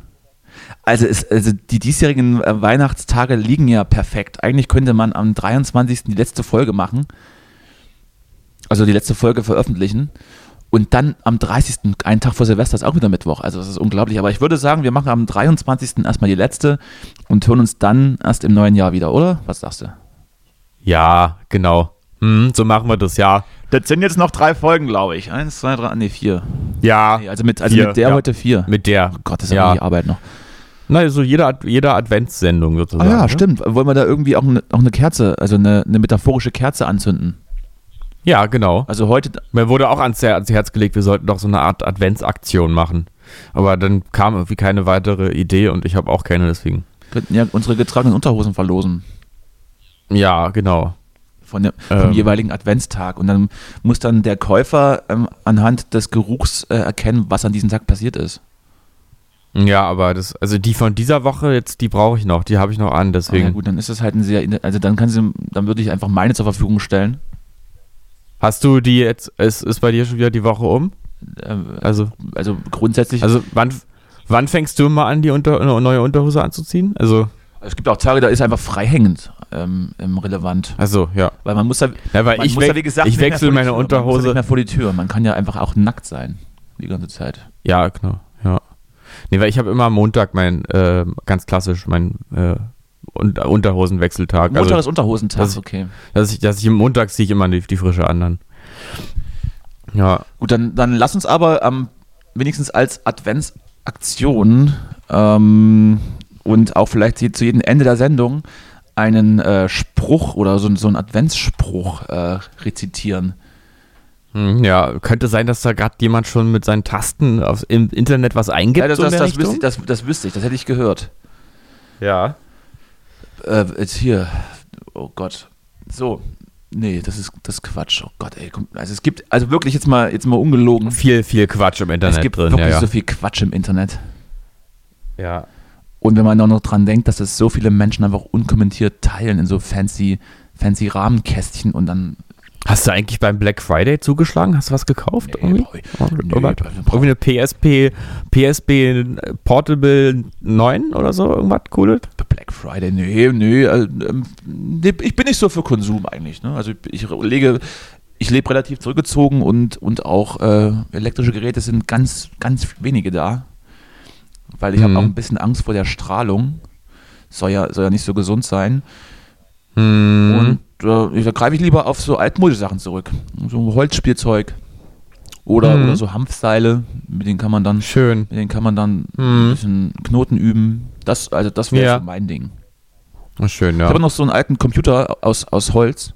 Also, es, also die diesjährigen äh, Weihnachtstage liegen ja perfekt. Eigentlich könnte man am 23. die letzte Folge machen. also die letzte Folge veröffentlichen. Und dann am 30. einen Tag vor Silvester ist auch wieder Mittwoch. Also das ist unglaublich. Aber ich würde sagen, wir machen am 23. erstmal die letzte und hören uns dann erst im neuen Jahr wieder, oder? Was sagst du? Ja, genau. Hm, so machen wir das, ja. Das sind jetzt noch drei Folgen, glaube ich. Eins, zwei, drei, nee, vier. Ja. Nee, also mit, also Vier, mit der ja. heute vier. Mit der. Oh Gott, das ist ja die Arbeit noch. Na, so jeder, Ad- jeder Adventssendung Ah sozusagen. ja, ne? stimmt. Wollen wir da irgendwie auch eine, auch eine Kerze, also eine, eine metaphorische Kerze anzünden? Ja, genau. Also heute, Mir wurde auch ans, ans Herz gelegt, wir sollten doch so eine Art Adventsaktion machen. Aber dann kam irgendwie keine weitere Idee und ich habe auch keine, deswegen. könnten ja unsere getragenen Unterhosen verlosen. Ja, genau. Von dem, vom Ähm. jeweiligen Adventstag. Und dann muss dann der Käufer ähm, anhand des Geruchs äh, erkennen, was an diesem Tag passiert ist. Ja, aber das, also die von dieser Woche jetzt, die brauche ich noch, die habe ich noch an, Ah, deswegen. ja, gut, dann ist es halt ein sehr, also dann kann sie, dann würde ich einfach meine zur Verfügung stellen. Hast du die jetzt, ist, ist bei dir schon wieder die Woche um? Ähm, Also, also grundsätzlich, also wann, wann fängst du mal an, die unter, neue Unterhose anzuziehen? Also, es gibt auch Tage, da ist einfach freihängend ähm, relevant. also ja. Weil man muss ja, ja weil ich, muss ja, wie gesagt, ich wechsle meine Tür. Man muss ja Unterhose. nicht mehr vor die Tür. Man kann ja einfach auch nackt sein. Die ganze Zeit. Ja, genau. Nee, weil ich habe immer am Montag mein, äh, ganz klassisch, mein äh, Un Unterhosenwechseltag. Montag also, ist Unterhosentag, das- okay. dass ich, dass ich Montag ziehe ich immer die, die frische an dann. Ja, Gut, dann, dann lass uns aber ähm, wenigstens als Adventsaktion ähm, und auch vielleicht zu jedem Ende der Sendung einen äh, Spruch oder so, so einen Adventsspruch äh, rezitieren. Hm, ja, könnte sein, dass da gerade jemand schon mit seinen Tasten auf, im Internet was eingibt. Ja, das, so das, das, wüsste Richtung? ich, das, das wüsste ich, das hätte ich gehört. Ja. Äh, jetzt hier, oh Gott. So, nee, das ist, das ist Quatsch. Oh Gott, ey, komm, also es gibt, also wirklich jetzt mal, jetzt mal ungelogen. Viel, viel Quatsch im Internet es gibt drin. wirklich ja, ja. so viel Quatsch im Internet. ja. Und wenn man auch noch dran denkt, dass es so viele Menschen einfach unkommentiert teilen in so fancy, fancy Rahmenkästchen und dann. Hast du eigentlich beim Black Friday zugeschlagen? Hast du was gekauft? Nee, irgendwie? ich- Oder- nee, ich- irgendwie eine PSP, PSP Portable 9 oder so? Irgendwas Cooles? Black Friday, nee, nee, äh, ähm, ich bin nicht so für Konsum eigentlich. Ne? Also ich, ich lege, ich lebe relativ zurückgezogen und, und auch äh, elektrische Geräte sind ganz, ganz wenige da. Weil ich Mhm. habe auch ein bisschen Angst vor der Strahlung. Soll ja, soll ja nicht so gesund sein. Hm. Und äh, da greife ich lieber auf so altmodische Sachen zurück. So Holzspielzeug oder, Mhm. oder so Hanfseile, mit denen kann man dann, Schön. mit denen kann man dann Mhm. ein bisschen Knoten üben. Das, also das wäre Ja. so mein Ding. Schön, Ich ja. habe noch so einen alten Computer aus, aus Holz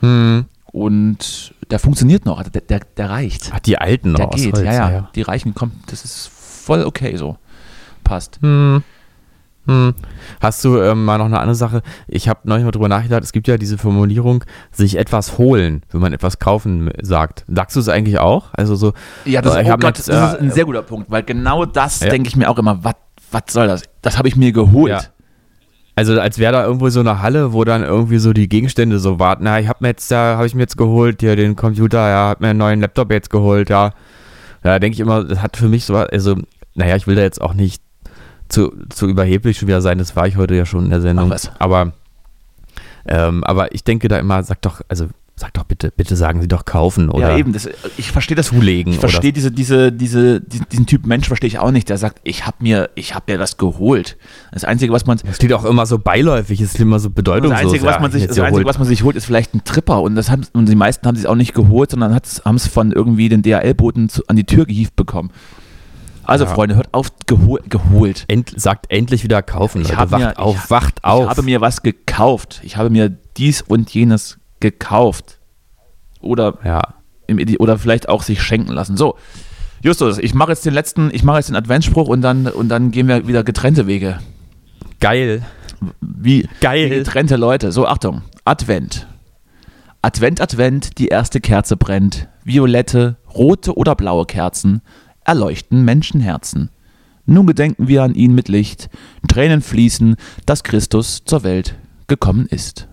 Hm. und der funktioniert noch. Also der, der, der reicht. Ach, die alten noch Der aus geht, Holz, ja, ja, Die reichen, kommt, das ist voll okay so. Passt. Hm. Hm. Hast du ähm, mal noch eine andere Sache? Ich habe neulich mal drüber nachgedacht, es gibt ja diese Formulierung, sich etwas holen, wenn man etwas kaufen sagt. Sagst du es eigentlich auch? Also so, Ja, das, Äh, oh Gott, jetzt, das ist äh, ein sehr guter Punkt, weil genau das Ja. denke ich mir auch immer, was soll das? Das habe ich mir geholt. Ja. Also als wäre da irgendwo so eine Halle, wo dann irgendwie so die Gegenstände so warten. Na, ich habe mir jetzt, da habe ich mir jetzt geholt, hier den Computer, ja, hab mir einen neuen Laptop jetzt geholt, ja. Da denke ich immer, das hat für mich so, also, naja, ich will da jetzt auch nicht zu, zu überheblich schon wieder sein, das war ich heute ja schon in der Sendung. Was. Aber, ähm, aber ich denke da immer, sag doch, also sag doch bitte, bitte sagen Sie doch kaufen oder ja, eben. Das, ich verstehe das. zulegen. Ich verstehe diese, diese, diese, die- diesen Typ Mensch verstehe ich auch nicht, der sagt, ich habe mir, ich habe mir das geholt. Das Einzige, was man, das steht auch immer so beiläufig, es ist immer so das bedeutungslos. Einzige, was man sich, das Einzige, holt. was man sich holt, ist vielleicht ein Tripper und das haben, und die meisten haben sich auch nicht geholt, sondern haben es von irgendwie den DHL-Boten an die Tür gehievt bekommen. Also Ja. Freunde, hört auf, gehol, geholt. End, sagt endlich wieder kaufen, Ich Leute. wacht mir- auf, ich- wacht auf. Ich habe mir was gekauft. Ich habe mir dies und jenes gekauft. Oder, ja. im, oder vielleicht auch sich schenken lassen. So, Justus, ich mache jetzt den letzten, ich mache jetzt den Adventsspruch und dann, und dann gehen wir wieder getrennte Wege. Geil. Wie, Geil. wie getrennte Leute. So, Achtung, Advent. Advent, Advent, die erste Kerze brennt. Violette, rote oder blaue Kerzen erleuchten Menschenherzen. Nun gedenken wir an ihn mit Licht, Tränen fließen, dass Christus zur Welt gekommen ist.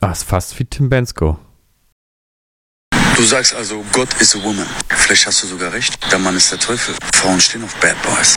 Ah, ist fast wie Tim Bensko. Du sagst also, Gott is a woman. Vielleicht hast du sogar recht. Der Mann ist der Teufel. Frauen stehen auf Bad Boys.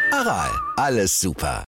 Aral, alles super.